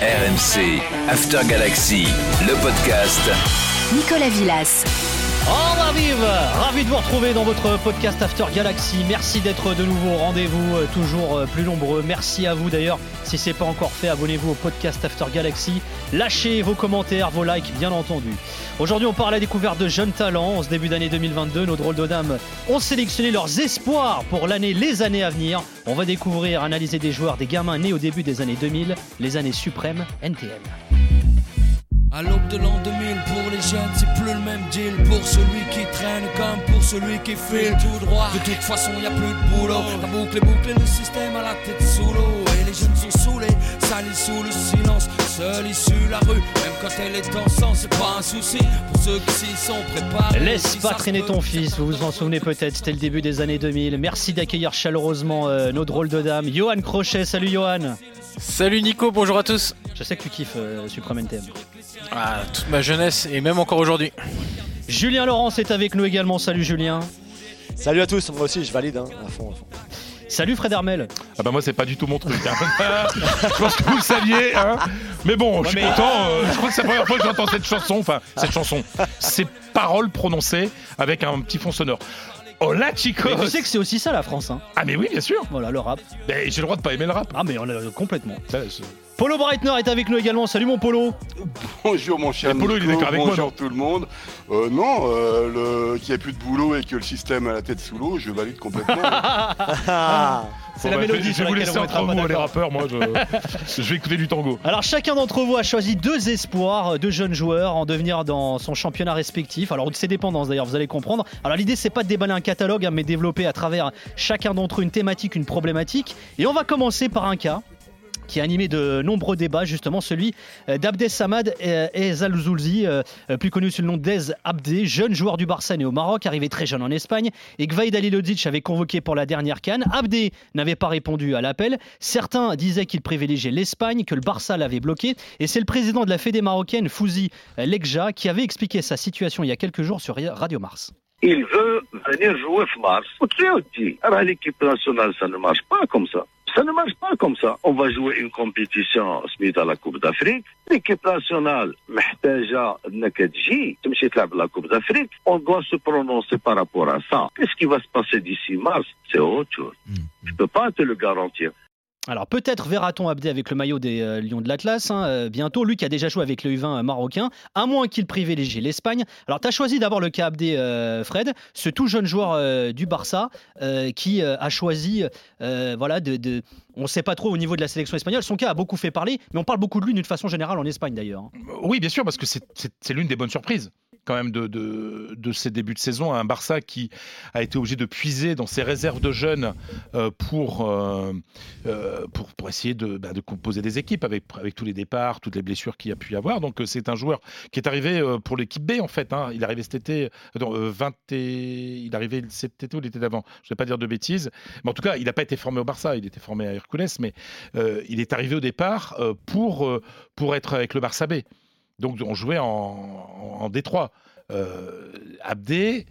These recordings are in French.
RMC, After Galaxy, le podcast. Nicolas Villas. Va vivre Ravi de vous retrouver dans votre podcast After Galaxy. Merci d'être de nouveau au rendez-vous, euh, toujours euh, plus nombreux. Merci à vous d'ailleurs. Si ce n'est pas encore fait, abonnez-vous au podcast After Galaxy. Lâchez vos commentaires, vos likes, bien entendu. Aujourd'hui, on parle à la découverte de jeunes talents. En ce début d'année 2022, nos drôles de dames ont sélectionné leurs espoirs pour l'année, les années à venir. On va découvrir, analyser des joueurs, des gamins nés au début des années 2000, les années suprêmes NTM. À l'aube de l'an 2000, pour les jeunes, c'est plus le même deal. Pour celui qui traîne comme pour celui qui file tout droit. De toute façon, y a plus de boulot. La boucle est bouclée, le système à la tête sous l'eau. Et les jeunes sont saoulés, salis sous le silence. Seul issu la rue, même quand elle est en sang, c'est pas un souci. Pour ceux qui s'y sont préparés. Laisse pas traîner ton fils, vous vous en souvenez peut-être, c'était le début des années 2000. Merci d'accueillir chaleureusement euh, nos drôles de dames. Johan Crochet, salut Johan. Salut Nico, bonjour à tous. Je sais que tu kiffes euh, Supreme NTM. Ah, toute ma jeunesse et même encore aujourd'hui. Julien Laurence est avec nous également. Salut Julien. Salut à tous, moi aussi je valide hein, à fond. À fond. Salut Fred Armel. Ah bah moi c'est pas du tout mon truc. Hein. je pense que vous le saviez. Hein. Mais bon, je suis content. Euh, je crois que c'est la première fois que j'entends cette chanson. Enfin, cette chanson. Ces paroles prononcées avec un petit fond sonore. Oh là, Chico Tu sais que c'est aussi ça la France. Hein. Ah mais oui, bien sûr. Voilà, le rap. Mais j'ai le droit de pas aimer le rap. Ah mais on l'a complètement. Ça, Polo Breitner est avec nous également. Salut mon Polo. Bonjour mon cher Polo, Nico, il est avec bonjour moi, tout le monde. Euh, non, euh, le... qu'il n'y a plus de boulot et que le système a la tête sous l'eau, je valide complètement. C'est Bon, la bah, mélodie Je vais vous laisser entre vous, les rappeurs. Moi, je, je vais écouter du tango. Alors chacun d'entre vous a choisi deux espoirs, deux jeunes joueurs en devenir dans son championnat respectif. Alors de ses dépendances d'ailleurs, vous allez comprendre. Alors l'idée c'est pas de déballer un catalogue, hein, mais développer à travers chacun d'entre eux une thématique, une problématique. Et on va commencer par un cas qui a animé de nombreux débats, justement celui euh, d'Abdes Samad et, et Zalzoulzi, euh, euh, plus connu sous le nom d'Ez Abdé, jeune joueur du Barça né au Maroc, arrivé très jeune en Espagne, et Gvaid Alilodzic avait convoqué pour la dernière canne. Abdé n'avait pas répondu à l'appel. Certains disaient qu'il privilégiait l'Espagne, que le Barça l'avait bloqué, et c'est le président de la Fédé marocaine, Fouzi Lekja, qui avait expliqué sa situation il y a quelques jours sur Radio Mars. il veut venir jouer mars. L'équipe nationale, ça ne marche pas comme ça. Ça ne marche pas comme ça. On va jouer une compétition suite à la Coupe d'Afrique. L'équipe nationale, محتاجة انك تجي تمشي تلعب la Coupe d'Afrique. On doit se prononcer par rapport à ça. Qu'est-ce qui va se passer d'ici mars C'est autre chose. Je peux pas te le garantir. Alors peut-être verra-t-on Abdé avec le maillot des euh, Lions de l'Atlas hein, euh, bientôt, lui qui a déjà joué avec le U20 marocain, à moins qu'il privilégie l'Espagne. Alors tu as choisi d'abord le cas Abdé euh, Fred, ce tout jeune joueur euh, du Barça euh, qui euh, a choisi, euh, voilà, de, on ne sait pas trop au niveau de la sélection espagnole, son cas a beaucoup fait parler, mais on parle beaucoup de lui d'une façon générale en Espagne d'ailleurs. hein. Oui, bien sûr, parce que c'est l'une des bonnes surprises quand même de, de, de ces débuts de saison. Un Barça qui a été obligé de puiser dans ses réserves de jeunes euh, pour, euh, euh, pour, pour essayer de, bah, de composer des équipes avec, avec tous les départs, toutes les blessures qu'il a pu y avoir. Donc c'est un joueur qui est arrivé pour l'équipe B en fait. hein. Il est arrivé cet été, non, 20 et- il est arrivé cet été ou l'été d'avant. Je ne vais pas dire de bêtises. Mais en tout cas, il n'a pas été formé au Barça, il était formé à Hercules, mais il est arrivé au départ pour, pour être avec le Barça B. Donc on jouait en, en, Détroit. Euh, Abdé,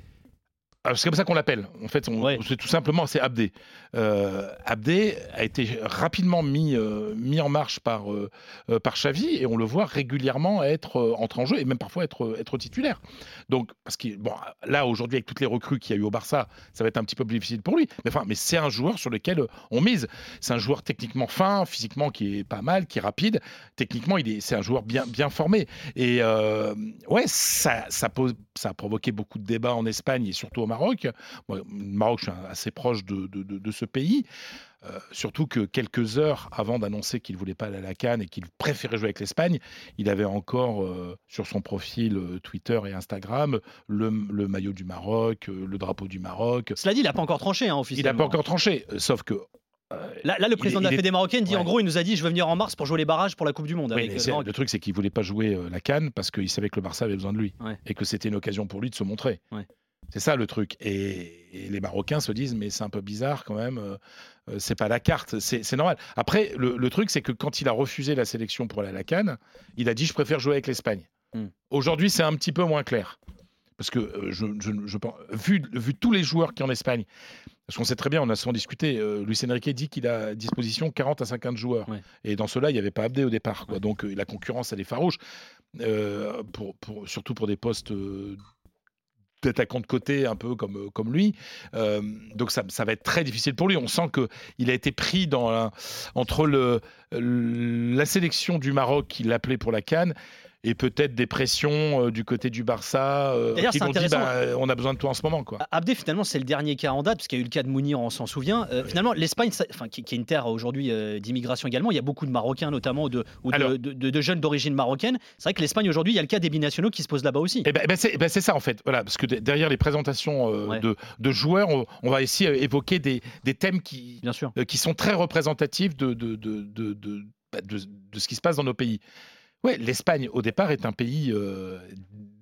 c'est comme ça qu'on l'appelle. En fait, Ouais. c'est tout simplement c'est Abdé. Euh, Abdé a été rapidement mis, euh, mis en marche par, euh, euh, par Xavi et on le voit régulièrement être euh, entré en jeu et même parfois être, être titulaire. Donc, parce que bon, là aujourd'hui avec toutes les recrues qu'il y a eu au Barça, ça va être un petit peu plus difficile pour lui. Mais enfin, mais c'est un joueur sur lequel on mise. C'est un joueur techniquement fin, physiquement qui est pas mal, qui est rapide. Techniquement, il est, c'est un joueur bien, bien formé. Et ouais, ça, ça, pose, ça a provoqué beaucoup de débats en Espagne et surtout au Maroc. Moi, le Maroc, je suis assez proche de, de, de- de ce pays. Euh, surtout que quelques heures avant d'annoncer qu'il voulait pas aller à la Cannes et qu'il préférait jouer avec l'Espagne, il avait encore euh, sur son profil euh, Twitter et Instagram le, le maillot du Maroc, le drapeau du Maroc. Cela dit, il n'a pas encore tranché hein, Il officiellement. n'a pas encore tranché, sauf que Là, là, le président il de la Fédé marocaine dit Ouais. en gros, il nous a dit je veux venir en mars pour jouer les barrages pour la Coupe du Monde. Avec, Maroc. le truc, c'est qu'il voulait pas jouer la Cannes parce qu'il savait que le Barça avait besoin de lui Ouais. et que c'était une occasion pour lui de se montrer. Ouais. C'est ça le truc. Et, et les Marocains se disent, mais c'est un peu bizarre quand même. euh, euh, c'est pas la carte, c'est normal. Après, le, le truc, c'est que quand il a refusé la sélection pour aller à la Cannes, il a dit, je préfère jouer avec l'Espagne. Hmm. Aujourd'hui, c'est un petit peu moins clair. Parce que euh, je, je- je pense, vu, vu tous les joueurs qui en Espagne, Parce qu'on sait très bien, on a souvent discuté, euh, Luis Enrique dit qu'il a à disposition 40 à 50 joueurs. Ouais. Et dans cela, il n'y avait pas Abdé au départ. Quoi. Ouais. Donc la concurrence, elle est farouche. Euh, pour, pour- surtout pour des postes euh, d'attaquant de côté, un peu comme, euh, comme lui. Euh, donc ça, ça va être très difficile pour lui. On sent qu'il a été pris dans entre le, la sélection du Maroc qu'il appelait pour la Cannes et peut-être des pressions euh, du côté du Barça euh, qui l'ont dit bah, on a besoin de toi en ce moment. Quoi. Abdé, finalement, c'est le dernier cas en date, parce qu'il y a eu le cas de Mounir, on s'en souvient. Euh, Finalement, l'Espagne, enfin, qui, qui est une terre aujourd'hui euh, d'immigration également, il y a beaucoup de Marocains notamment, ou de, ou de, Alors- de- de- de jeunes d'origine marocaine. C'est vrai que l'Espagne aujourd'hui, il y a le cas des binationaux qui se posent là-bas aussi. Eh ben, eh ben, c'est eh ben, c'est ça en fait, voilà, parce que de- derrière les présentations euh, Ouais. de, joueurs, on, on va ici euh, évoquer des, des thèmes qui, Bien sûr. euh, qui sont très représentatifs de, de, de, de, de- bah, de- de ce qui se passe dans nos pays. Ouais, l'Espagne au départ est un pays euh,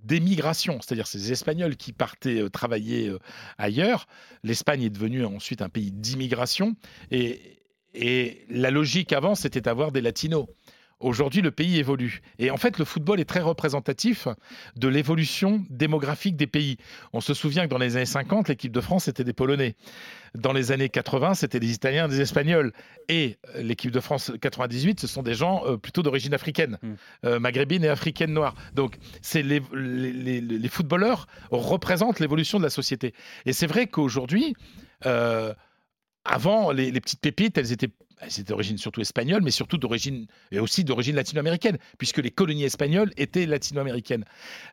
d'émigration, c'est-à-dire ces Espagnols qui partaient euh, travailler euh, ailleurs. L'Espagne est devenue ensuite un pays d'immigration et, et la logique avant c'était d'avoir des latinos. Aujourd'hui, le pays évolue. Et en fait, le football est très représentatif de l'évolution démographique des pays. On se souvient que dans les années 50, l'équipe de France, c'était des Polonais. Dans les années 80, c'était des Italiens, des Espagnols. Et euh, l'équipe de France 98, ce sont des gens euh, plutôt d'origine africaine, Mm. euh, maghrébine et africaine noire. Donc, c'est les, les- les- les footballeurs représentent l'évolution de la société. Et c'est vrai qu'aujourd'hui, euh, avant, les, les petites pépites, elles étaient, elles étaient d'origine surtout espagnole, mais surtout d'origine et aussi d'origine latino-américaine, puisque les colonies espagnoles étaient latino-américaines.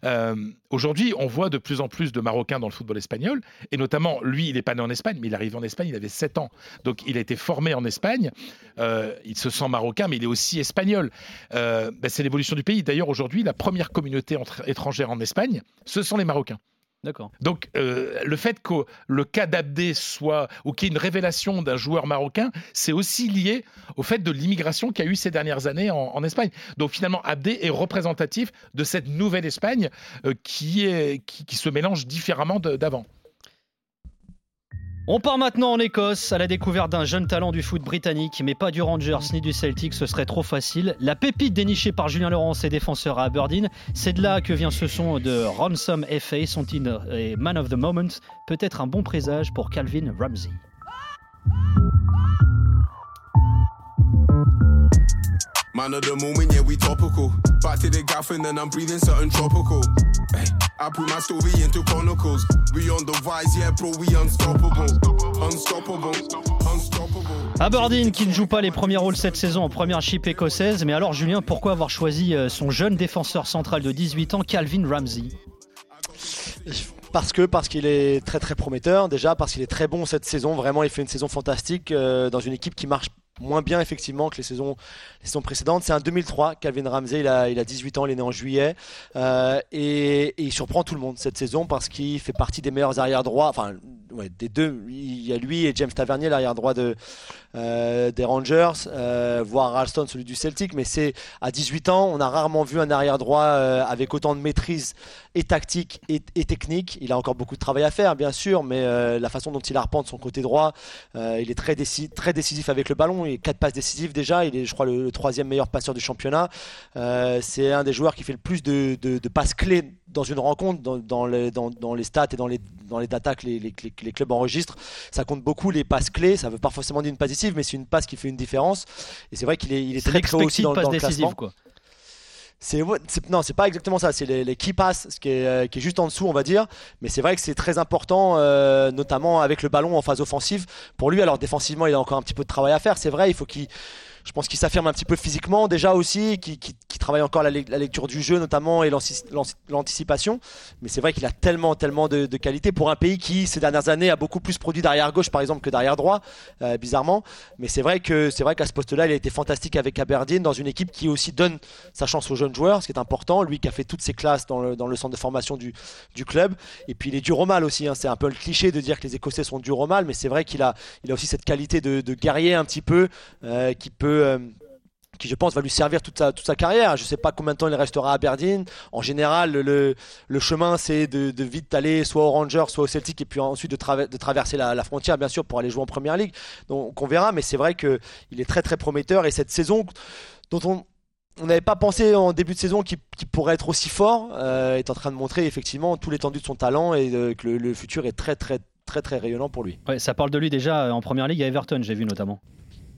Euh, Aujourd'hui, on voit de plus en plus de Marocains dans le football espagnol, et notamment, lui, il n'est pas né en Espagne, mais il arrive en Espagne, il avait 7 ans. Donc, il a été formé en Espagne. Euh, il se sent marocain, mais il est aussi espagnol. Euh, ben, c'est l'évolution du pays. D'ailleurs, aujourd'hui, la première communauté étrangère en Espagne, ce sont les Marocains. D'accord. Donc, euh, le fait que le cas d'Abdé soit, ou qu'il y ait une révélation d'un joueur marocain, c'est aussi lié au fait de l'immigration qu'il y a eu ces dernières années en, Espagne. Donc, finalement, Abdé est représentatif de cette nouvelle Espagne euh, qui, se mélange différemment d'avant. On part maintenant en Écosse à la découverte d'un jeune talent du foot britannique, mais pas du Rangers ni du Celtic, ce serait trop facile. La pépite dénichée par Julien Laurent, ses défenseurs à Aberdeen, c'est de là que vient ce son de Ransom FA, son titre est Man of the Moment, peut-être un bon présage pour Calvin Ramsey. Man of the moment, yeah, we topical. Back to the gaff and then I'm breathing something tropical. Hey, I put my story into chronicles. We on the rise, yeah, bro, we unstoppable. Unstoppable. Unstoppable. Aberdeen qui ne joue pas les premiers rôles cette saison en première chip écossaise, mais alors Julien, pourquoi avoir choisi euh, son jeune défenseur central de 18 ans, Calvin Ramsey? Parce que parce qu'il est très très prometteur déjà parce qu'il est très bon cette saison vraiment il fait une saison fantastique euh, dans une équipe qui marche moins bien effectivement que les saisons, précédentes. C'est un 2003, Calvin Ramsey, il a, il a 18 ans, il est né en juillet. Euh, et, il surprend tout le monde cette saison parce qu'il fait partie des meilleurs arrière droits, enfin des deux, il y a lui et James Tavernier, l'arrière droit de, euh, des Rangers, euh, voire Ralston, celui du Celtic, mais c'est à 18 ans, on a rarement vu un arrière droit euh, avec autant de maîtrise et tactique et, technique. Il a encore beaucoup de travail à faire, bien sûr, mais la façon dont il arpente son côté droit, il est très, déci- très décisif avec le ballon. Il est quatre passes décisives déjà. Il est, je crois, le, troisième meilleur passeur du championnat. C'est un des joueurs qui fait le plus de passes clés dans une rencontre, dans, dans les, dans- dans les stats et dans les, dans les datas que les, les- les- les clubs enregistrent. Ça compte beaucoup les passes clés. Ça veut pas forcément dire une passe décisive, mais c'est une passe qui fait une différence. Et c'est vrai qu'il est, il est C'est très haut aussi dans, passe le classement. quoi. C'est non, c'est pas exactement ça. C'est les, les key passes, ce qui est, euh, qui est juste en dessous, on va dire. Mais c'est vrai que c'est très important, euh, notamment avec le ballon en phase offensive. Pour lui, alors défensivement, il a encore un petit peu de travail à faire. C'est vrai, il faut qu'il, je pense qu'il s'affirme un petit peu physiquement déjà aussi, qu'il qu'il- qu'il travaille encore la, le- la lecture du jeu notamment et l'anticipation. Mais c'est vrai qu'il a tellement, tellement de, de qualité pour un pays qui ces dernières années a beaucoup plus produit d'arrière gauche par exemple que d'arrière droit, euh, bizarrement. Mais c'est vrai que c'est vrai qu'à ce poste-là, il a été fantastique avec Aberdeen dans une équipe qui aussi donne sa chance aux jeunes joueurs, ce qui est important. Lui qui a fait toutes ses classes dans le, centre de formation du, club. Et puis il est dur au mal aussi. hein. C'est un peu le cliché de dire que les Écossais sont durs au mal, mais c'est vrai qu'il a, aussi cette qualité de, de guerrier un petit peu euh, qui peut. Euh, qui je pense va lui servir toute sa, carrière. Je sais pas combien de temps il restera à Aberdeen. En général, le, chemin c'est de, vite aller soit aux Rangers, soit au Celtic, et puis ensuite de, traver- de traverser la, frontière, bien sûr, pour aller jouer en Première Ligue. Donc on verra, mais c'est vrai que il est très très prometteur et cette saison dont on n'avait pas pensé en début de saison qu'il qu'il pourrait être aussi fort, euh, est en train de montrer effectivement tout l'étendue de son talent et euh, que le, futur est très très très très rayonnant pour lui. Ouais, ça parle de lui déjà en première ligue à Everton, j'ai vu notamment.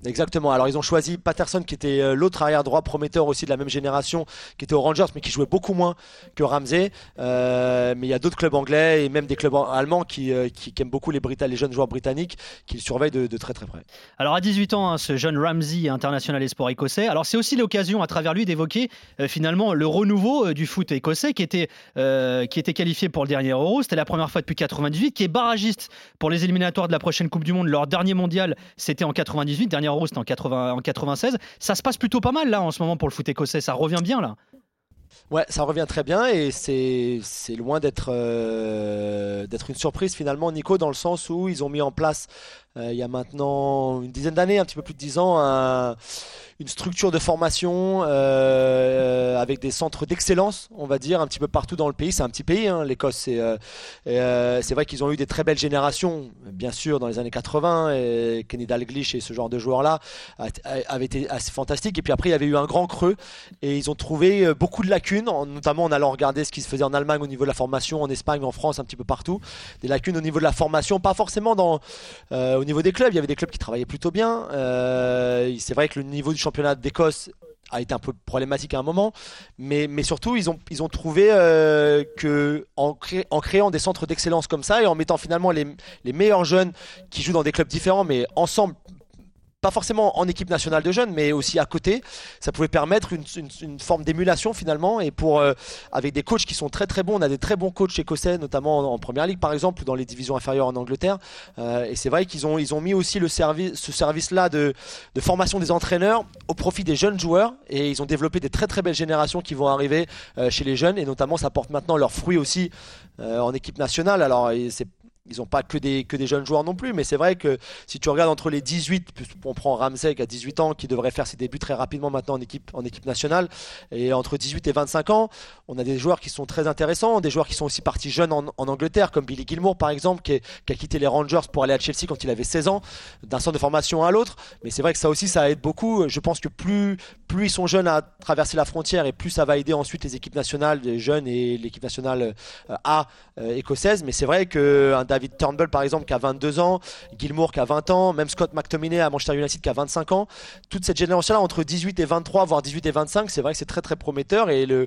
Exactement. Alors ils ont choisi Patterson qui était euh, l'autre arrière droit prometteur aussi de la même génération, qui était aux Rangers mais qui jouait beaucoup moins que Ramsey. Euh, mais il y a d'autres clubs anglais et même des clubs allemands qui, euh, qui, aiment beaucoup les, jeunes joueurs britanniques, qui le surveillent de, très très près. Alors à 18 ans, hein, ce jeune Ramsey, international espoir écossais. Alors c'est aussi l'occasion à travers lui d'évoquer finalement le renouveau du foot écossais qui était, qui était qualifié pour le dernier Euro. C'était la première fois depuis 98, qui est barragiste pour les éliminatoires de la prochaine Coupe du Monde. Leur dernier mondial, c'était en 98, dernier C'était en, 80 en 96. Ça se passe plutôt pas mal là en ce moment pour le foot écossais. Ça revient bien là. Ouais, ça revient très bien et c'est loin d'être euh, d'être une surprise finalement, Nico, dans le sens où ils ont mis en place il y a maintenant une dizaine d'années, un petit peu plus de dix ans, un- une structure de formation euh, avec des centres d'excellence, on va dire, un petit peu partout dans le pays. C'est un petit pays, hein, l'Écosse. C'est euh, euh, vrai qu'ils ont eu des très belles générations, bien sûr, dans les années 80. Et Kenny Dalglish et ce genre de joueurs-là avaient été assez fantastiques. Et puis après, il y avait eu un grand creux et ils ont trouvé euh, beaucoup de lacunes, en- notamment en allant regarder ce qui se faisait en Allemagne au niveau de la formation, en Espagne, en France, un petit peu partout. Des lacunes au niveau de la formation, pas forcément dans, euh, au niveau des clubs. Il y avait des clubs qui travaillaient plutôt bien. Euh, c'est vrai que le niveau du championnat d'Écosse a été un peu problématique à un moment, mais, surtout ils ont, ils ont trouvé euh, créant des centres d'excellence comme ça et en mettant finalement les, les meilleurs jeunes qui jouent dans des clubs différents, mais ensemble pas forcément en équipe nationale de jeunes, mais aussi à côté. Ça pouvait permettre une, forme d'émulation finalement. Et pour euh, avec des coachs qui sont très très bons, on a des très bons coachs écossais, notamment en, en première ligue par exemple, ou dans les divisions inférieures en Angleterre. Euh, et c'est vrai qu'ils ont ils ont mis aussi le service, ce service-là de, de formation des entraîneurs au profit des jeunes joueurs. Et ils ont développé des très très belles générations qui vont arriver euh, chez les jeunes. Et notamment, ça porte maintenant leurs fruits aussi en équipe nationale. Alors c'est ils n'ont pas que des, que des jeunes joueurs non plus, mais c'est vrai que si tu regardes entre les 18, puis on prend Ramsey qui a 18 ans, qui devrait faire ses débuts très rapidement maintenant en équipe, en équipe nationale, et entre 18 et 25 ans, on a des joueurs qui sont très intéressants, des joueurs qui sont aussi partis jeunes en, Angleterre, comme Billy Gilmour par exemple, qui a quitté les Rangers pour aller à Chelsea quand il avait 16 ans, d'un centre de formation à l'autre. Mais c'est vrai que ça aussi, ça aide beaucoup. Je pense que plus, plus ils sont jeunes à traverser la frontière et plus ça va aider ensuite les équipes nationales, les jeunes et l'équipe nationale euh, A euh, écossaise. Mais c'est vrai qu'un David Turnbull, par exemple, qui a 22 ans, Gilmour qui a 20 ans, même Scott McTominay à Manchester United qui a 25 ans, toute cette génération-là, entre 18 et 23, voire 18 et 25, c'est vrai que c'est très très prometteur et le.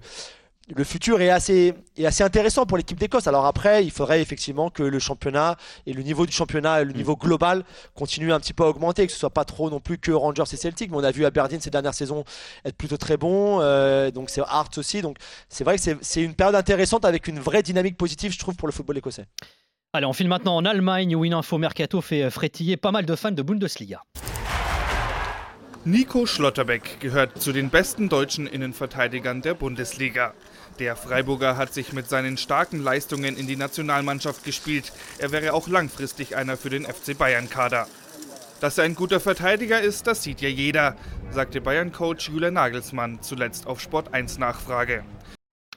Le futur est assez, est assez intéressant pour l'équipe d'Écosse. Alors après, il faudrait effectivement que le championnat et le niveau du championnat, le niveau global, continuent un petit peu à augmenter, que ce soit pas trop non plus que Rangers et Celtic. Mais on a vu Aberdeen ces dernières saisons être plutôt très bon. euh, donc c'est Hearts aussi. Donc c'est vrai que c'est une période intéressante avec une vraie dynamique positive, je trouve, pour le football écossais. Allez, on file maintenant en Allemagne où une info mercato fait euh, frétiller pas mal de fans de Bundesliga. Nico Schlotterbeck gehört zu den besten deutschen Innenverteidigern der Bundesliga. Der Freiburger hat sich mit seinen starken Leistungen in die Nationalmannschaft gespielt. Er wäre auch langfristig einer für den FC Bayern-Kader. Dass er ein guter Verteidiger ist, das sieht ja jeder, sagte Bayern-Coach Julian Nagelsmann zuletzt auf Sport 1 Nachfrage.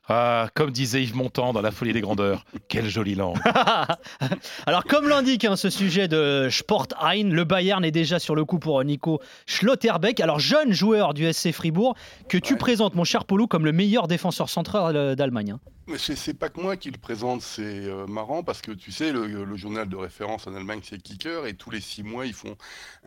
Ah, comme disait Yves Montand dans La Folie des Grandeurs, quelle jolie langue. Alors, comme l'indique hein, ce sujet de Sport Ein, le Bayern est déjà sur le coup pour Nico Schlotterbeck. Alors, jeune joueur du SC Fribourg, que tu présentes, mon cher Polo, comme le meilleur défenseur central euh, d'Allemagne. hein. C'est pas que moi qui le présente, c'est euh, marrant parce que tu sais, le, journal de référence en Allemagne, c'est Kicker, et tous les six mois, ils font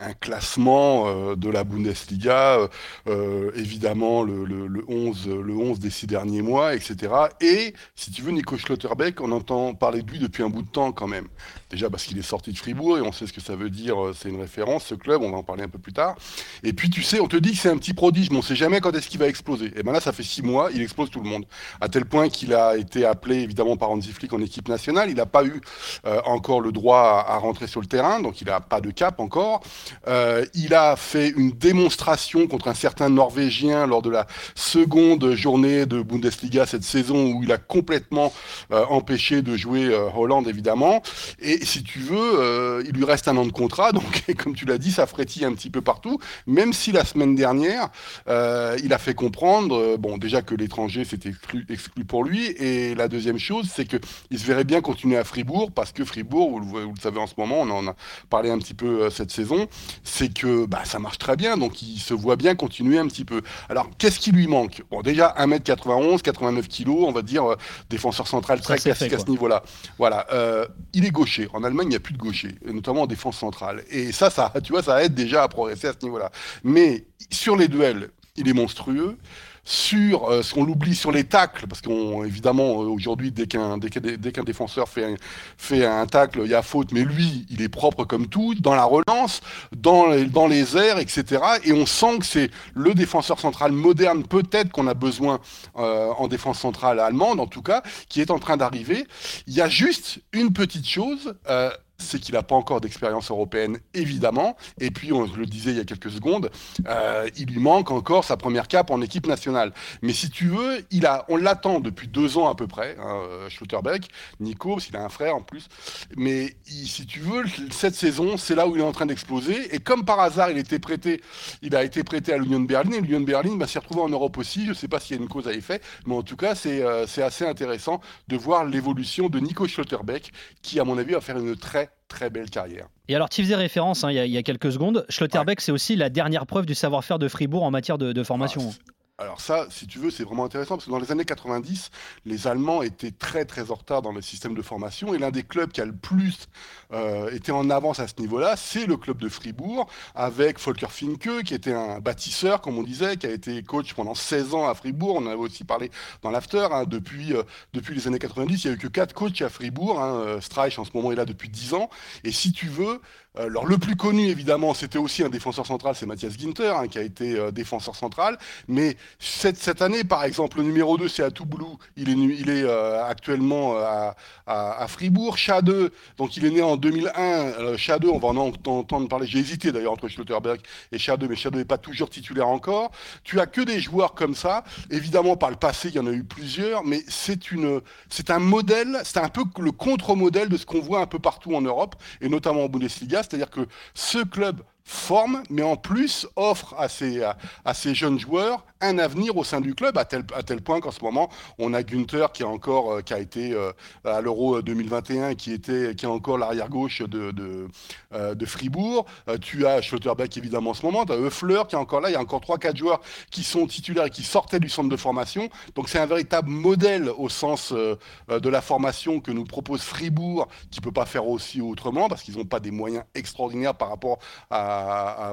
un classement euh, de la Bundesliga, euh, évidemment le, le, le 11, le 11 des six derniers mois, etc. Et si tu veux, Nico Schlotterbeck, on entend parler de lui depuis un bout de temps quand même. Déjà parce qu'il est sorti de Fribourg et on sait ce que ça veut dire, c'est une référence, ce club, on va en parler un peu plus tard. Et puis tu sais, on te dit que c'est un petit prodige, mais on sait jamais quand est-ce qu'il va exploser. Et ben là, ça fait six mois, il explose tout le monde. À tel point qu'il a été appelé évidemment par Hansi Flick en équipe nationale. Il n'a pas eu euh, encore le droit à, rentrer sur le terrain, donc il n'a pas de cap encore. Euh, il a fait une démonstration contre un certain Norvégien lors de la seconde journée de Bundesliga cette saison où il a complètement euh, empêché de jouer Hollande évidemment. Et si tu veux, il lui reste un an de contrat, donc comme tu l'as dit, ça frétille un petit peu partout. Même si la semaine dernière, il a fait comprendre, bon déjà que l'étranger c'était exclu pour lui, Et la deuxième chose, c'est qu'il se verrait bien continuer à Fribourg, parce que Fribourg, vous, le- vous le savez en ce moment, on en a parlé un petit peu euh, cette saison, c'est que bah, ça marche très bien, donc il se voit bien continuer un petit peu. Alors, qu'est-ce qui lui manque? Bon, déjà, 1m91, 89 kg, on va dire, euh, défenseur central très classique fait, à ce niveau-là. Voilà, euh, il est gaucher. En Allemagne, il n'y a plus de gaucher, notamment en défense centrale. Et ça, ça, tu vois, ça aide déjà à progresser à ce niveau-là. Mais sur les duels, il est monstrueux. Sur euh, ce qu'on l'oublie sur les tacles, parce qu'évidemment aujourd'hui dès qu'un dès qu'un défenseur fait un, tacle, il y a faute, mais lui il est propre comme tout dans la relance, dans les, dans les airs, etc. Et on sent que c'est le défenseur central moderne peut-être qu'on a besoin euh, en défense centrale allemande en tout cas, qui est en train d'arriver. Il y a juste une petite chose. euh, c'est qu'il n'a pas encore d'expérience européenne, évidemment. Et puis, on le disait il y a quelques secondes, euh, il lui manque encore sa première cape en équipe nationale. Mais si tu veux, il a, on l'attend depuis deux ans à peu près, hein, Schlotterbeck, Nico, qu'il a un frère en plus. Mais si tu veux, cette saison, c'est là où il est en train d'exploser. Et comme par hasard, il était prêté, il a été prêté à l'Union de Berlin. Et l'Union de Berlin bah, s'est retrouvé en Europe aussi. Je ne sais pas s'il y a une cause à effet, mais en tout cas, c'est euh, assez intéressant de voir l'évolution de Nico Schlotterbeck, qui, à mon avis, va faire une très très belle carrière. Et alors, tu faisais référence hein, il, y a, il y a quelques secondes. Schlotterbeck, c'est aussi la dernière preuve du savoir-faire de Fribourg en matière de, de formation. Alors ça, si tu veux, c'est vraiment intéressant parce que dans les années 90, les Allemands étaient très très en retard dans le système de formation et l'un des clubs qui a le plus euh, été en avance à ce niveau-là, c'est le club de Fribourg avec Volker Finke qui était un bâtisseur, comme on disait, qui a été coach pendant 16 ans à Fribourg. On en avait aussi parlé dans l'after. hein. depuis, euh, depuis les années 90, il n'y a eu que quatre coachs à Fribourg. Hein. Euh, Streich en ce moment est là depuis 10 ans. Et si tu veux, alors le plus connu évidemment, c'était aussi un défenseur central, c'est Mathias Ginter hein, qui a été euh, défenseur central. Mais cette, cette année, par exemple, le numéro 2, c'est Atoublou. Il est, il est euh, actuellement euh, à, à, Fribourg. Chade, donc il est né en 2001. Euh, Chade, on va en ent- entendre parler. J'ai hésité d'ailleurs entre Schlotterberg et Chade, mais Chade n'est pas toujours titulaire encore. Tu as que des joueurs comme ça. Évidemment, par le passé, il y en a eu plusieurs, mais c'est un modèle, c'est un peu le contre-modèle de ce qu'on voit un peu partout en Europe, et notamment en Bundesliga. C'est-à-dire que ce club forme, mais en plus offre à ces, à, ces jeunes joueurs un avenir au sein du club, à tel, à tel point qu'en ce moment, on a Günther qui, encore, euh, qui a été euh, à l'Euro 2021, qui, était, qui est encore l'arrière-gauche de, de, euh, de Fribourg. Euh, tu as Schlotterbeck évidemment en ce moment, tu as Höfler qui est encore là, il y a encore 3-4 joueurs qui sont titulaires et qui sortaient du centre de formation. Donc c'est un véritable modèle au sens euh, euh, de la formation que nous propose Fribourg, qui ne peut pas faire aussi autrement, parce qu'ils n'ont pas des moyens extraordinaires par rapport à,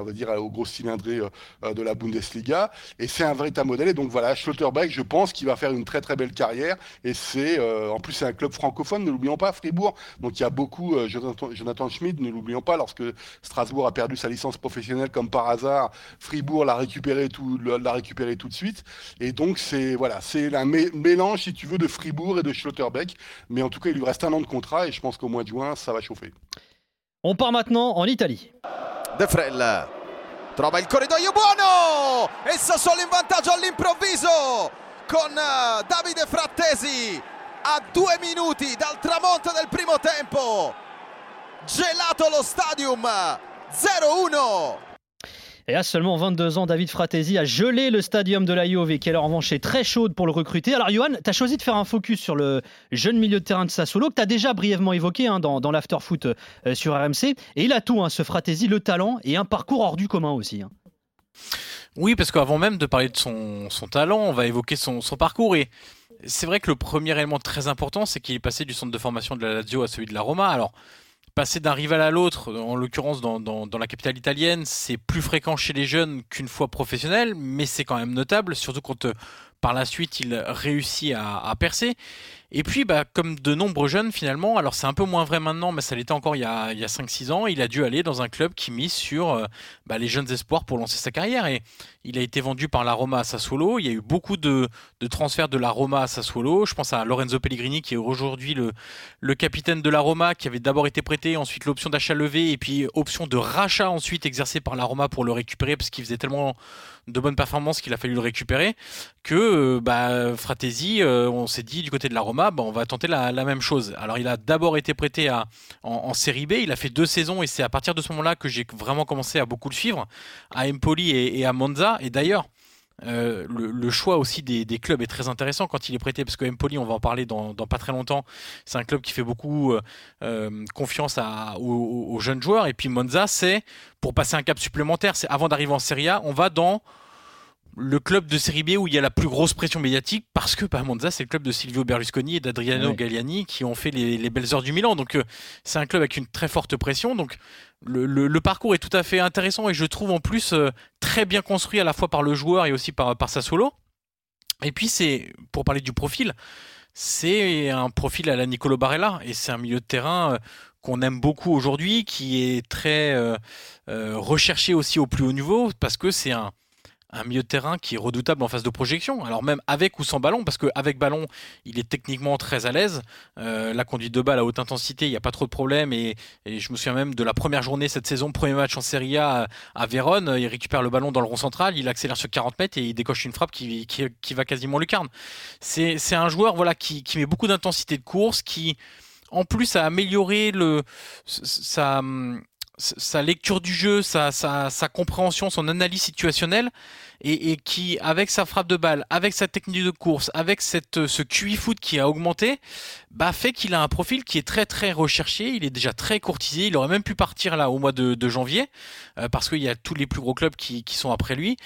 on va dire, aux grosses cylindrées euh, euh, de la Bundesliga. Et c'est un véritable modèle. Et donc voilà, Schlotterbeck, je pense qu'il va faire une très très belle carrière. Et c'est, euh, en plus, c'est un club francophone, ne l'oublions pas, Fribourg. Donc il y a beaucoup, Jonathan, Jonathan Schmidt, ne l'oublions pas, lorsque Strasbourg a perdu sa licence professionnelle comme par hasard, Fribourg l'a récupéré tout, l'a récupéré tout de suite. Et donc c'est voilà, c'est un mé- mélange, si tu veux, de Fribourg et de Schlotterbeck. Mais en tout cas, il lui reste un an de contrat et je pense qu'au mois de juin, ça va chauffer. On part maintenant en Italie. De Frel trova il corridoio buono e Sassuolo in vantaggio all'improvviso con eh, Davide Frattesi a due minuti dal tramonto del primo tempo. Gelato lo stadium 0-1. Et à seulement 22 ans, David Fratesi a gelé le stadium de la Juve, qui alors en revanche est très chaude pour le recruter. Alors Johan, tu as choisi de faire un focus sur le jeune milieu de terrain de Sassuolo, que tu as déjà brièvement évoqué hein, dans, dans l'after-foot euh, sur RMC. Et il a tout, hein, ce Fratesi, le talent et un parcours hors du commun aussi. hein. Oui, parce qu'avant même de parler de son, talent, on va évoquer son, son parcours. Et c'est vrai que le premier élément très important, c'est qu'il est passé du centre de formation de la Lazio à celui de la Roma. Alors, passer d'un rival à l'autre, en l'occurrence dans, la capitale italienne, c'est plus fréquent chez les jeunes qu'une fois professionnel, mais c'est quand même notable, surtout quand euh, par la suite il réussit à, percer. Et puis, bah, comme de nombreux jeunes finalement, alors c'est un peu moins vrai maintenant, mais ça l'était encore il y a, il y a 5-6 ans, il a dû aller dans un club qui mise sur euh, bah, les jeunes espoirs pour lancer sa carrière. Et il a été vendu par la Roma à Sassuolo. Il y a eu beaucoup de, transferts de la Roma à Sassuolo. Je pense à Lorenzo Pellegrini, qui est aujourd'hui le, capitaine de la Roma, qui avait d'abord été prêté, ensuite l'option d'achat levé, et puis option de rachat ensuite exercée par la Roma pour le récupérer, parce qu'il faisait tellement de bonnes performances qu'il a fallu le récupérer, que euh, bah, Fratesi, euh, on s'est dit du côté de la Roma, bah, on va tenter la, même chose. Alors il a d'abord été prêté en, série B, il a fait deux saisons, et c'est à partir de ce moment-là que j'ai vraiment commencé à beaucoup le suivre, à Empoli et, à Monza. Et d'ailleurs, euh, le, choix aussi des, clubs est très intéressant quand il est prêté, parce que Empoli, on va en parler dans, pas très longtemps, c'est un club qui fait beaucoup confiance aux, aux jeunes joueurs. Et puis Monza, c'est pour passer un cap supplémentaire, c'est avant d'arriver en Serie A, on va dans le club de Série B où il y a la plus grosse pression médiatique parce que bah, Monza c'est le club de Silvio Berlusconi et d'Adriano. Galliani qui ont fait les, les belles heures du Milan. Donc euh, c'est un club avec une très forte pression. Donc le, le- le parcours est tout à fait intéressant et je trouve en plus euh, très bien construit à la fois par le joueur et aussi par, par Sassuolo et puis c'est pour parler du profil c'est un profil à la Nicolo Barella et c'est un milieu de terrain euh, qu'on aime beaucoup aujourd'hui qui est très euh, recherché aussi au plus haut niveau parce que c'est un un milieu de terrain qui est redoutable en phase de projection, alors même avec ou sans ballon, parce qu'avec ballon, il est techniquement très à l'aise. Euh, la conduite de balle à haute intensité, il n'y a pas trop de problème. Et, je me souviens même de la première journée cette saison, premier match en Serie A à, Vérone, il récupère le ballon dans le rond central, il accélère sur 40 mètres et il décoche une frappe qui, va quasiment lucarne. C'est c'est un joueur voilà, qui, met beaucoup d'intensité de course, qui en plus a amélioré le, sa, sa lecture du jeu, sa, sa, compréhension, son analyse situationnelle, et, qui, avec sa frappe de balle, avec sa technique de course, avec cette, ce QI foot qui a augmenté, bah, fait qu'il a un profil qui est très très recherché. Il est déjà très courtisé. Il aurait même pu partir là au mois de, janvier, euh, parce qu'il y a tous les plus gros clubs qui, sont après lui.